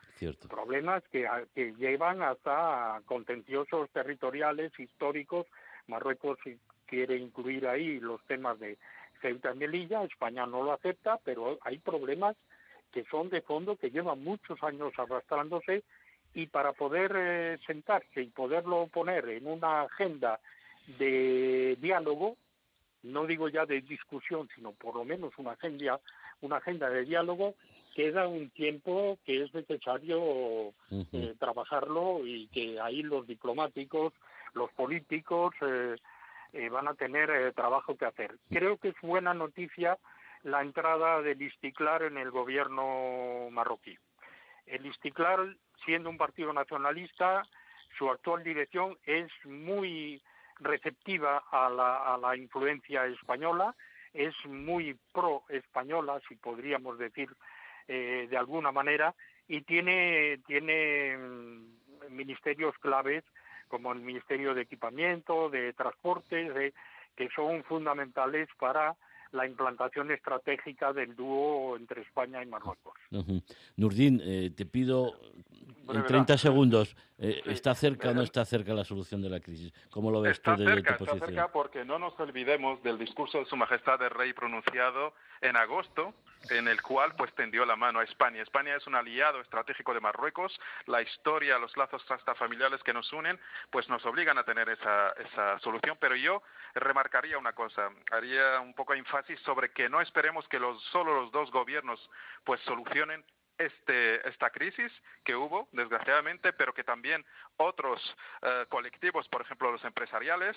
problemas que, que llevan hasta contenciosos territoriales, históricos. Marruecos quiere incluir ahí los temas de Ceuta y Melilla, España no lo acepta, pero hay problemas que son de fondo, que llevan muchos años arrastrándose y para poder eh, sentarse y poderlo poner en una agenda de diálogo, no digo ya de discusión, sino por lo menos una agenda, una agenda de diálogo, queda un tiempo que es necesario eh, trabajarlo y que ahí los diplomáticos, los políticos eh, van a tener trabajo que hacer. Creo que es buena noticia la entrada del Istiklar en el gobierno marroquí. El Istiklar siendo un partido nacionalista, su actual dirección es muy receptiva a la, influencia española, es muy pro-española, si podríamos decir eh, de alguna manera, y tiene, tiene mm, ministerios claves como el Ministerio de Equipamiento, de Transportes, que son fundamentales para la implantación estratégica del dúo entre España y Marruecos. Eh, te pido en 30 segundos, eh, ¿está cerca o no está cerca la solución de la crisis? ¿Cómo lo ves tú desde tu posición? Está cerca porque no nos olvidemos del discurso de Su Majestad el Rey pronunciado en agosto, en el cual pues tendió la mano a España. España es un aliado estratégico de Marruecos. La historia, los lazos hasta familiares que nos unen, pues nos obligan a tener esa, esa solución. Pero yo remarcaría una cosa, haría un poco énfasis sobre que no esperemos que los, solo los dos gobiernos pues solucionen este, esta crisis que hubo, desgraciadamente, pero que también otros eh, colectivos, por ejemplo los empresariales,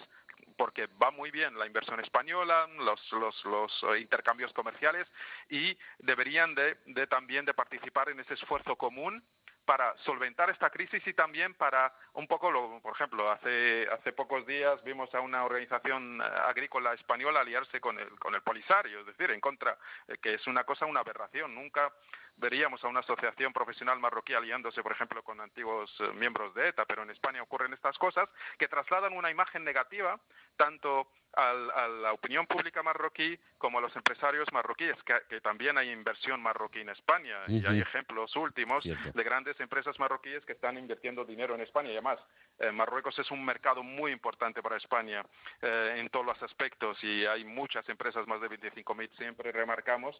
porque va muy bien la inversión española, los, los, los eh, intercambios comerciales y deberían de, de también de participar en ese esfuerzo común para solventar esta crisis y también para un poco, lo, por ejemplo, hace, hace pocos días vimos a una organización eh, agrícola española aliarse con el, con el Polisario, es decir, en contra, que es una cosa, una aberración. Nunca veríamos a una asociación profesional marroquí aliándose, por ejemplo, con antiguos eh, miembros de ETA, pero en España ocurren estas cosas que trasladan una imagen negativa tanto a la opinión pública marroquí como a los empresarios marroquíes, que, también hay inversión marroquí en España. Y hay ejemplos últimos de grandes empresas marroquíes que están invirtiendo dinero en España. Y además eh, Marruecos es un mercado muy importante para España eh, en todos los aspectos y hay muchas empresas, más de 25.000 siempre remarcamos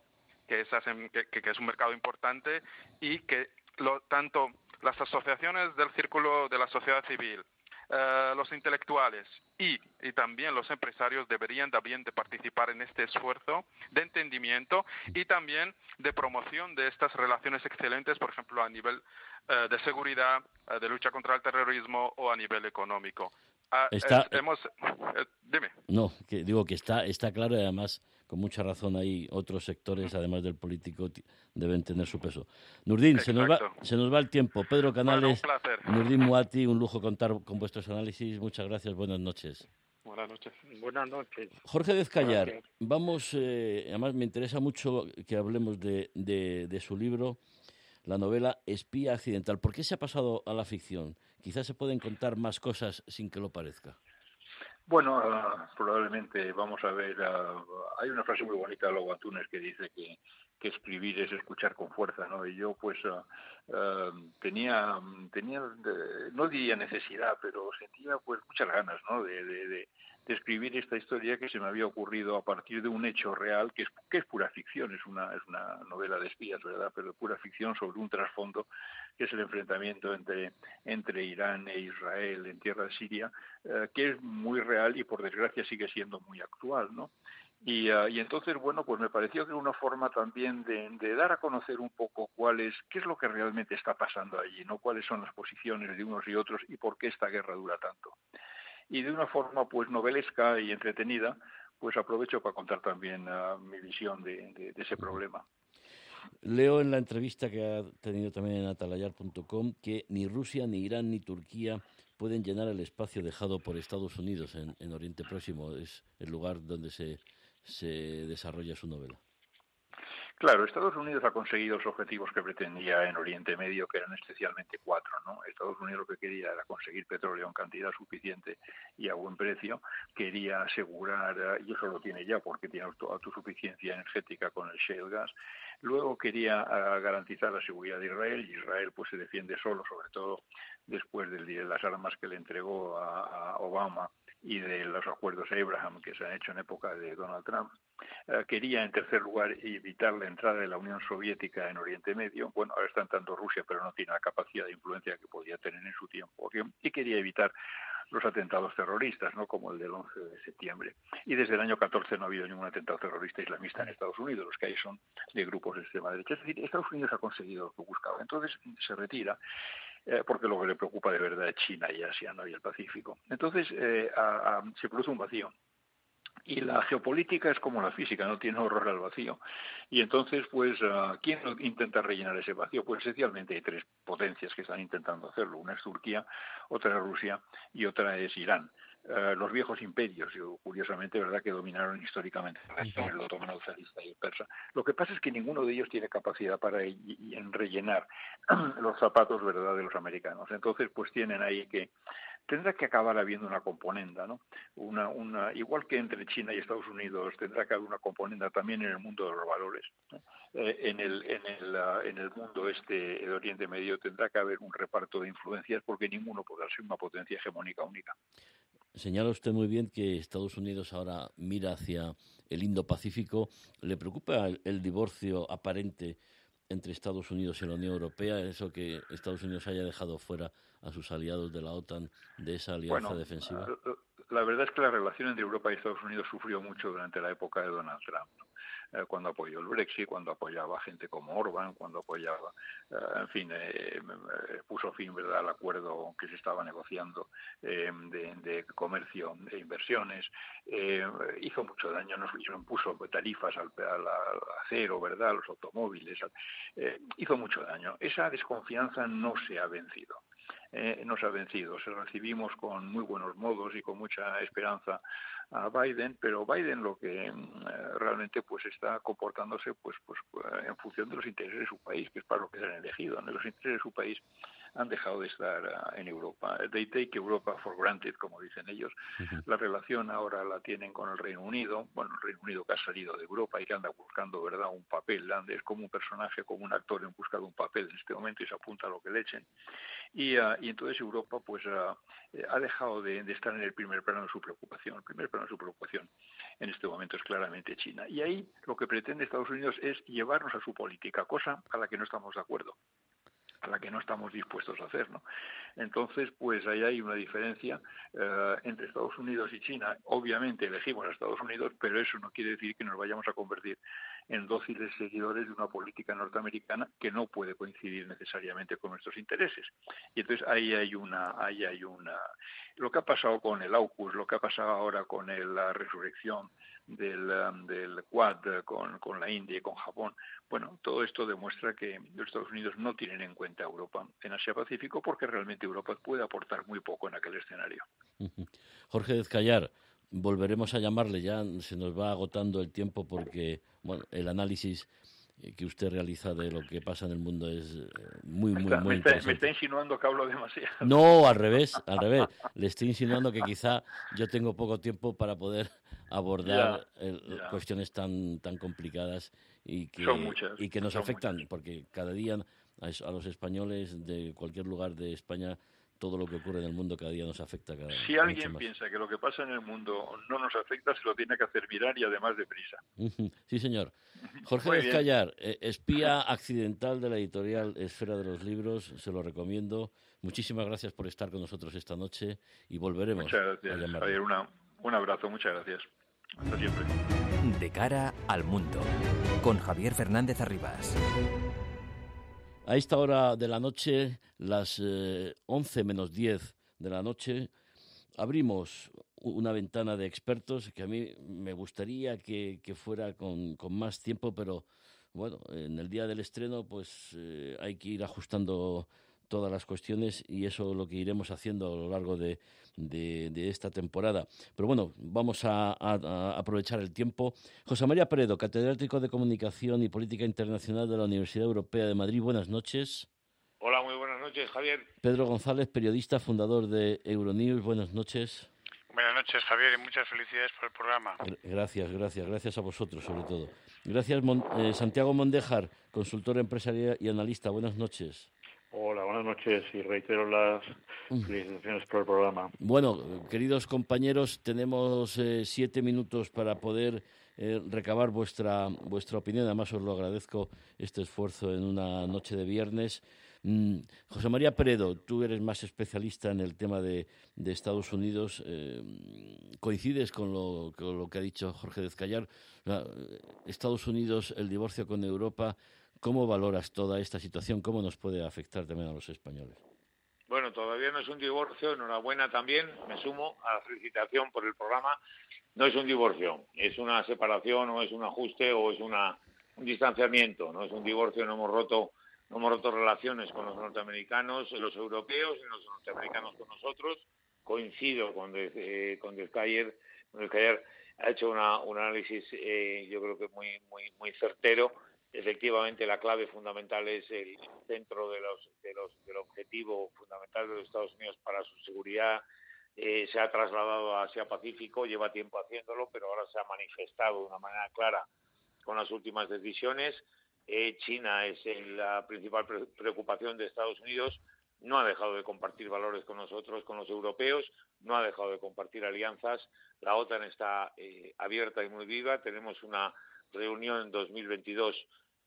que, que, es un mercado importante y que lo, tanto las asociaciones del círculo de la sociedad civil, eh, los intelectuales y, y, también los empresarios deberían también de participar en este esfuerzo de entendimiento y también de promoción de estas relaciones excelentes, por ejemplo, a nivel eh, de seguridad, eh, de lucha contra el terrorismo o a nivel económico. Ah, está, hemos, dime. No, que digo que está, está claro y además con mucha razón ahí otros sectores, además del político, deben tener su peso. Nurdin, se nos, va, se nos va el tiempo. Pedro Canales, Nurdin Muati, un lujo contar con vuestros análisis. Muchas gracias, buenas noches. Buenas noches. Buenas noches. Jorge Dezcayar, vamos, eh, además me interesa mucho que hablemos de, de, de su libro, la novela Espía Accidental. ¿Por qué se ha pasado a la ficción? Quizás se pueden contar más cosas sin que lo parezca. Bueno, uh, probablemente vamos a ver. Uh, hay una frase muy bonita de Lobo Antunes que dice que, que, escribir es escuchar con fuerza, ¿no? Y yo, pues, uh, tenía, tenía, no diría necesidad, pero sentía, pues, muchas ganas, ¿no? de, de, de escribir esta historia que se me había ocurrido a partir de un hecho real que es, que es pura ficción, es una, es una novela de espías, ¿verdad? Pero pura ficción sobre un trasfondo que es el enfrentamiento entre, entre Irán e Israel en tierra de Siria, eh, que es muy real y por desgracia sigue siendo muy actual, ¿no? Y, uh, y, entonces, bueno, pues me pareció que una forma también de, dar a conocer un poco cuál es, qué es lo que realmente está pasando allí, ¿no? Cuáles son las posiciones de unos y otros y por qué esta guerra dura tanto y de una forma pues novelesca y entretenida, pues aprovecho para contar también uh, mi visión de, ese problema. Leo en la entrevista que ha tenido también en atalayar.com que ni Rusia, ni Irán, ni Turquía pueden llenar el espacio dejado por Estados Unidos en, en Oriente Próximo. Es el lugar donde se, se desarrolla su novela. Claro, Estados Unidos ha conseguido los objetivos que pretendía en Oriente Medio, que eran especialmente cuatro. ¿no? Estados Unidos lo que quería era conseguir petróleo en cantidad suficiente y a buen precio. Quería asegurar, eh, y eso lo tiene ya porque tiene autosuficiencia energética con el shale gas. Luego quería uh, garantizar la seguridad de Israel y Israel pues se defiende solo, sobre todo después de las armas que le entregó a Obama y de los acuerdos Abraham que se han hecho en época de Donald Trump. Uh, quería, en tercer lugar, evitar la entrada de la Unión Soviética en Oriente Medio. Bueno, ahora está entrando Rusia, pero no tiene la capacidad de influencia que podía tener en su tiempo. Y quería evitar los atentados terroristas, ¿no? como el del 11 de septiembre. Y desde el año 14 no ha habido ningún atentado terrorista islamista en Estados Unidos, los que hay son de grupos de extrema derecha. Es decir, Estados Unidos ha conseguido lo que buscaba. Entonces se retira eh, porque lo que le preocupa de verdad es China y Asia ¿no? y el Pacífico. Entonces eh, se produce un vacío. Y la geopolítica es como la física, no tiene horror al vacío. Y entonces, pues, uh, ¿quién intenta rellenar ese vacío? Pues esencialmente hay tres potencias que están intentando hacerlo. Una es Turquía, otra es Rusia y otra es Irán. Uh, los viejos imperios, curiosamente, verdad que dominaron históricamente el otomano zarista y el persa. Lo que pasa es que ninguno de ellos tiene capacidad para rellenar los zapatos, verdad, de los americanos. Entonces, pues tienen ahí que tendrá que acabar habiendo una componenda, ¿no? Una, una, igual que entre China y Estados Unidos tendrá que haber una componenda también en el mundo de los valores. ¿no? Eh, en, el, en, el, uh, en el mundo este, el Oriente Medio, tendrá que haber un reparto de influencias porque ninguno podrá ser una potencia hegemónica única. Señala usted muy bien que Estados Unidos ahora mira hacia el Indo-Pacífico. ¿Le preocupa el, el divorcio aparente entre Estados Unidos y la Unión Europea, eso que Estados Unidos haya dejado fuera a sus aliados de la OTAN de esa alianza bueno, defensiva? La verdad es que la relación entre Europa y Estados Unidos sufrió mucho durante la época de Donald Trump. ¿no? Eh, cuando apoyó el Brexit, cuando apoyaba gente como Orban, cuando apoyaba, eh, en fin, eh, puso fin ¿verdad? al acuerdo que se estaba negociando de, comercio e inversiones, hizo mucho daño, nos impuso tarifas al, al, acero, ¿verdad? los automóviles, hizo mucho daño. Esa desconfianza no se ha vencido. Eh, nos ha vencido. Se recibimos con muy buenos modos y con mucha esperanza a Biden, pero Biden lo que eh, realmente pues está comportándose pues pues en función de los intereses de su país, que es para lo que se han elegido. ¿no? Los intereses de su país han dejado de estar uh, en Europa. They take Europa for granted, como dicen ellos. Uh -huh. La relación ahora la tienen con el Reino Unido, bueno, el Reino Unido que ha salido de Europa y que anda buscando, ¿verdad?, un papel, es como un personaje, como un actor en busca de un papel en este momento y se apunta a lo que le echen. Y, uh, y entonces Europa, pues, ha dejado de, de estar en el primer plano de su preocupación. El primer plano de su preocupación en este momento es claramente China. Y ahí lo que pretende Estados Unidos es llevarnos a su política, cosa a la que no estamos de acuerdo. A la que no estamos dispuestos a hacer, ¿no? Entonces, pues ahí hay una diferencia eh, entre Estados Unidos y China. Obviamente elegimos a Estados Unidos, pero eso no quiere decir que nos vayamos a convertir en dóciles seguidores de una política norteamericana que no puede coincidir necesariamente con nuestros intereses. Y entonces ahí hay una, ahí hay una, lo que ha pasado con el AUKUS, lo que ha pasado ahora con la resurrección del, um, del Quad con, con, la India y con Japón. Bueno, todo esto demuestra que los Estados Unidos no tienen en cuenta a Europa en Asia-Pacífico porque realmente Europa puede aportar muy poco en aquel escenario. Jorge Dezcayar, volveremos a llamarle ya, se nos va agotando el tiempo porque bueno, el análisis que usted realiza de lo que pasa en el mundo es eh, muy, muy, muy interesante. me está insinuando que hablo demasiado. No, al revés, al revés. Le estoy insinuando que quizá yo tengo poco tiempo para poder abordar cuestiones tan, tan complicadas y que, y que nos afectan, porque cada día a, los españoles de cualquier lugar de España todo lo que ocurre en el mundo cada día nos afecta. Cada, si alguien piensa que lo que pasa en el mundo no nos afecta, se lo tiene que hacer mirar y además deprisa. Sí, señor. Jorge Descallar, eh, espía accidental de la editorial Esfera de los Libros, se lo recomiendo. Muchísimas gracias por estar con nosotros esta noche y volveremos muchas gracias, Javier, un abrazo, muchas gracias. Hasta siempre. De cara al mundo, con Javier Fernández Arribas. A esta hora de la noche, las 11 eh, menos 10 de la noche, abrimos una ventana de expertos que a mí me gustaría que, fuera con, más tiempo, pero bueno, en el día del estreno pues eh, hay que ir ajustando todas las cuestiones y eso es lo que iremos haciendo a lo largo de, de, esta temporada. Pero bueno, vamos a, aprovechar el tiempo. José María Peredo, catedrático de Comunicación y Política Internacional de la Universidad Europea de Madrid. Buenas noches. Hola, muy buenas noches, Javier. Pedro González, periodista, fundador de Euronews. Buenas noches. Buenas noches, Javier, y muchas felicidades por el programa. Gracias, gracias, gracias a vosotros sobre todo. Gracias, eh, Santiago Mondejar, consultor empresarial y analista. Buenas noches. Hola, buenas noches y reitero las mm. felicitaciones por el programa. Bueno, queridos compañeros, tenemos eh, siete minutos para poder eh, recabar vuestra, vuestra opinión. Además, os lo agradezco este esfuerzo en una noche de viernes. Mm, José María Peredo, tú eres más especialista en el tema de, de Estados Unidos. Eh, ¿Coincides con lo, con lo, que ha dicho Jorge Dezcayar? Estados Unidos, el divorcio con Europa ¿Cómo valoras toda esta situación? ¿Cómo nos puede afectar también a los españoles? Bueno, todavía no es un divorcio, enhorabuena también, me sumo a la felicitación por el programa. No es un divorcio, es una separación o es un ajuste o es una, un distanciamiento, no es un divorcio, no hemos roto no hemos roto relaciones con los norteamericanos, los europeos y los norteamericanos con nosotros. Coincido con, eh, con Descayer, ha hecho una, un análisis eh, yo creo que muy, muy, muy certero efectivamente la clave fundamental es el centro del objetivo fundamental de los Estados Unidos para su seguridad. Eh, se ha trasladado a Asia Pacífico, lleva tiempo haciéndolo, pero ahora se ha manifestado de una manera clara con las últimas decisiones. Eh, China es la principal preocupación de Estados Unidos. No ha dejado de compartir valores con nosotros, con los europeos, no ha dejado de compartir alianzas. La OTAN está eh, abierta y muy viva. Tenemos una reunión en 2022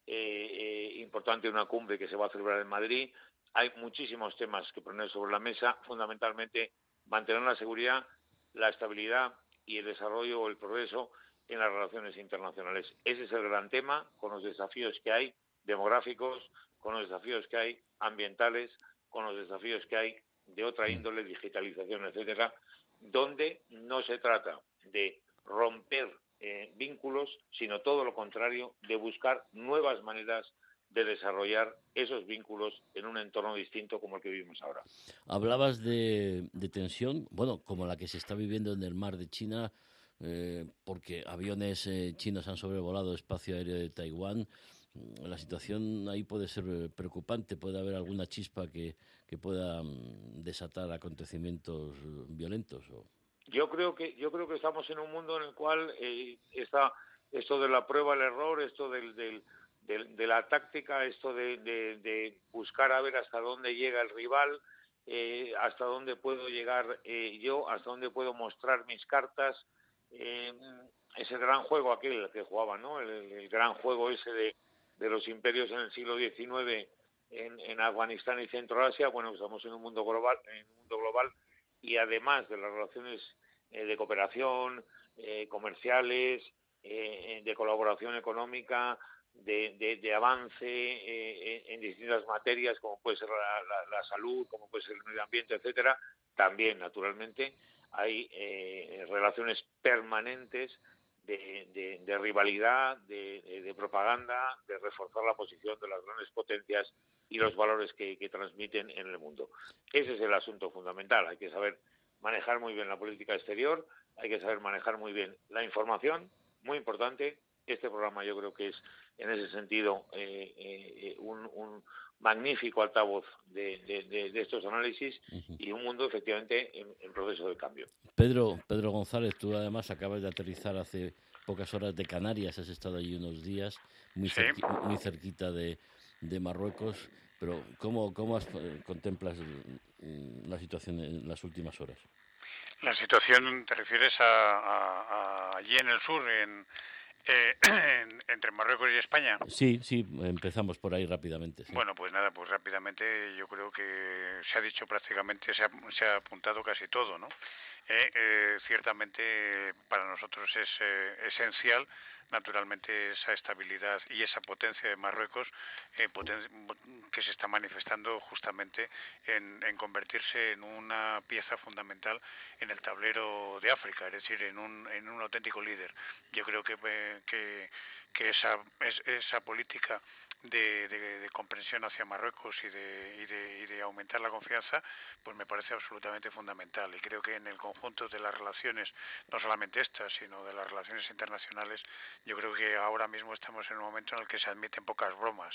eh, eh, importante, una cumbre que se va a celebrar en Madrid. Hay muchísimos temas que poner sobre la mesa, fundamentalmente mantener la seguridad, la estabilidad y el desarrollo o el progreso en las relaciones internacionales. Ese es el gran tema, con los desafíos que hay demográficos, con los desafíos que hay ambientales, con los desafíos que hay de otra índole, digitalización, etcétera, donde no se trata de romper eh, vínculos, sino todo lo contrario, de buscar nuevas maneras de desarrollar esos vínculos en un entorno distinto como el que vivimos ahora. Hablabas de, tensión, bueno, como la que se está viviendo en el mar de China, eh, porque aviones eh, chinos han sobrevolado espacio aéreo de Taiwán. La situación ahí puede ser preocupante, puede haber alguna chispa que, que pueda mm, desatar acontecimientos violentos. O... Yo creo que yo creo que estamos en un mundo en el cual eh, está esto de la prueba el error, esto del, del, de la táctica, esto de, de, buscar a ver hasta dónde llega el rival, eh, hasta dónde puedo llegar eh, yo, hasta dónde puedo mostrar mis cartas. Eh, ese gran juego aquel que jugaba, ¿no? El, gran juego ese de, de los imperios en el siglo XIX en, Afganistán y Centroasia, bueno, estamos en un mundo global, en un mundo global y además de las relaciones eh, de cooperación, eh, comerciales, eh, de colaboración económica, de, avance en, distintas materias, como puede ser la, salud, como puede ser el medio ambiente, etcétera, también, naturalmente, hay relaciones permanentes de, rivalidad, de, propaganda, de reforzar la posición de las grandes potencias y los valores que, transmiten en el mundo. Ese es el asunto fundamental. Hay que saber manejar muy bien la política exterior, hay que saber manejar muy bien la información, muy importante. Este programa yo creo que es, en ese sentido, eh, eh, un, magnífico altavoz de, estos análisis y un mundo efectivamente en, proceso de cambio. Pedro, Pedro González, tú además acabas de aterrizar hace pocas horas de Canarias, has estado allí unos días, muy, muy cerquita de, de Marruecos, pero ¿cómo, cómo eh, contemplas la situación en las últimas horas? La situación, ¿te refieres a, allí en el sur, en, eh, entre Marruecos y España? Sí, sí, empezamos por ahí rápidamente. Bueno, pues nada, pues rápidamente yo creo que se ha dicho prácticamente, se ha, se ha apuntado casi todo, ¿no? Eh, eh, ciertamente para nosotros es eh, esencial naturalmente esa estabilidad y esa potencia de Marruecos que se está manifestando justamente en, convertirse en una pieza fundamental en el tablero de África, es decir, en un, en un auténtico líder. Yo creo que, que, que esa, esa política de, de, comprensión hacia Marruecos y de, y de, y, de, aumentar la confianza, pues me parece absolutamente fundamental. Y creo que en el conjunto de las relaciones, no solamente estas, sino de las relaciones internacionales, yo creo que ahora mismo estamos en un momento en el que se admiten pocas bromas.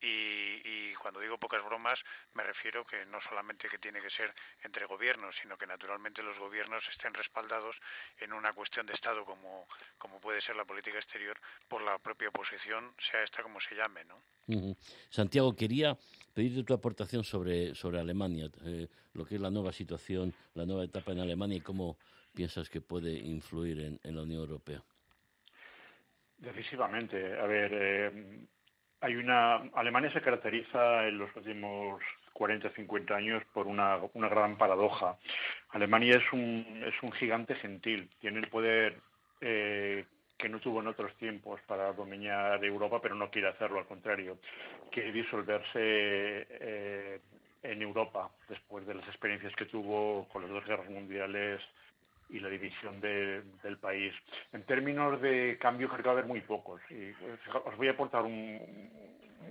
Y, y cuando digo pocas bromas, me refiero que no solamente que tiene que ser entre gobiernos, sino que naturalmente los gobiernos estén respaldados en una cuestión de Estado como, como puede ser la política exterior por la propia oposición, sea esta como se llame, ¿no? Santiago, quería pedirte tu aportación sobre, sobre Alemania, eh, lo que es la nueva situación, la nueva etapa en Alemania y cómo piensas que puede influir en, la Unión Europea. Decisivamente. A ver, eh, hay una. Alemania se caracteriza en los últimos 40, 50 años por una, una gran paradoja. Alemania es un, es un gigante gentil, tiene el poder eh, que no tuvo en otros tiempos para dominar Europa, pero no quiere hacerlo, al contrario, quiere disolverse eh, en Europa después de las experiencias que tuvo con las dos guerras mundiales y la división del país. En términos de cambio creo que va a haber muy pocos. Y os voy a aportar un,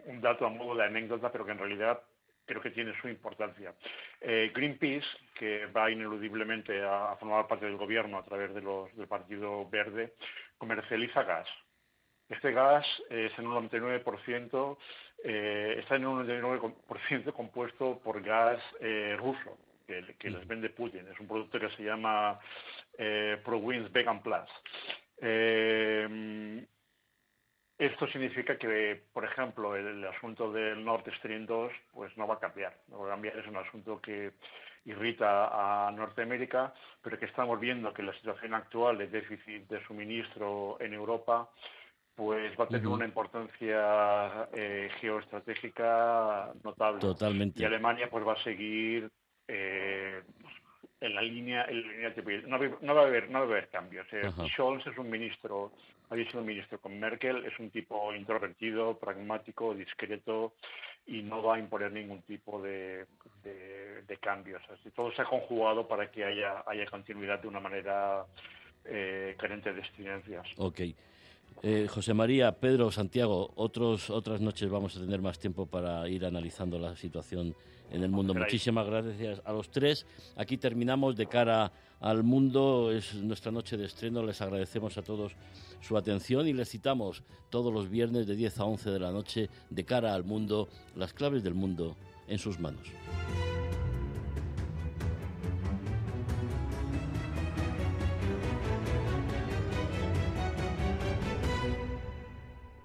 un dato a modo de anécdota, pero que en realidad creo que tiene su importancia. Eh, Greenpeace, que va ineludiblemente a, formar parte del gobierno a través de los, del Partido Verde, comercializa gas. Este gas es en un 99%, eh, está en un 99% compuesto por gas eh, ruso, que, les vende Putin. Es un producto que se llama eh, ProWinds Vegan Plus. esto significa que, por ejemplo, el, asunto del Nord Stream 2 pues no va a cambiar. No va a cambiar, es un asunto que irrita a Norteamérica, pero que estamos viendo que la situación actual de déficit de suministro en Europa pues va a tener una importancia eh, geoestratégica notable. Totalmente. Y Alemania pues va a seguir eh, en la línea, en la línea no, no, va a haber, no va a haber cambios. Eh. Scholz es un ministro, ha sido un ministro con Merkel, es un tipo introvertido, pragmático, discreto, y no va a imponer ningún tipo de, de, cambios. Así, todo se ha conjugado para que haya, haya continuidad de una manera eh, carente de excedencias. Ok. Eh, José María, Pedro, Santiago, otros, otras noches vamos a tener más tiempo para ir analizando la situación en el mundo. Muchísimas gracias a los tres. Aquí terminamos de cara al mundo. Es nuestra noche de estreno. Les agradecemos a todos su atención y les citamos todos los viernes de 10 a 11 de la noche de cara al mundo, las claves del mundo en sus manos.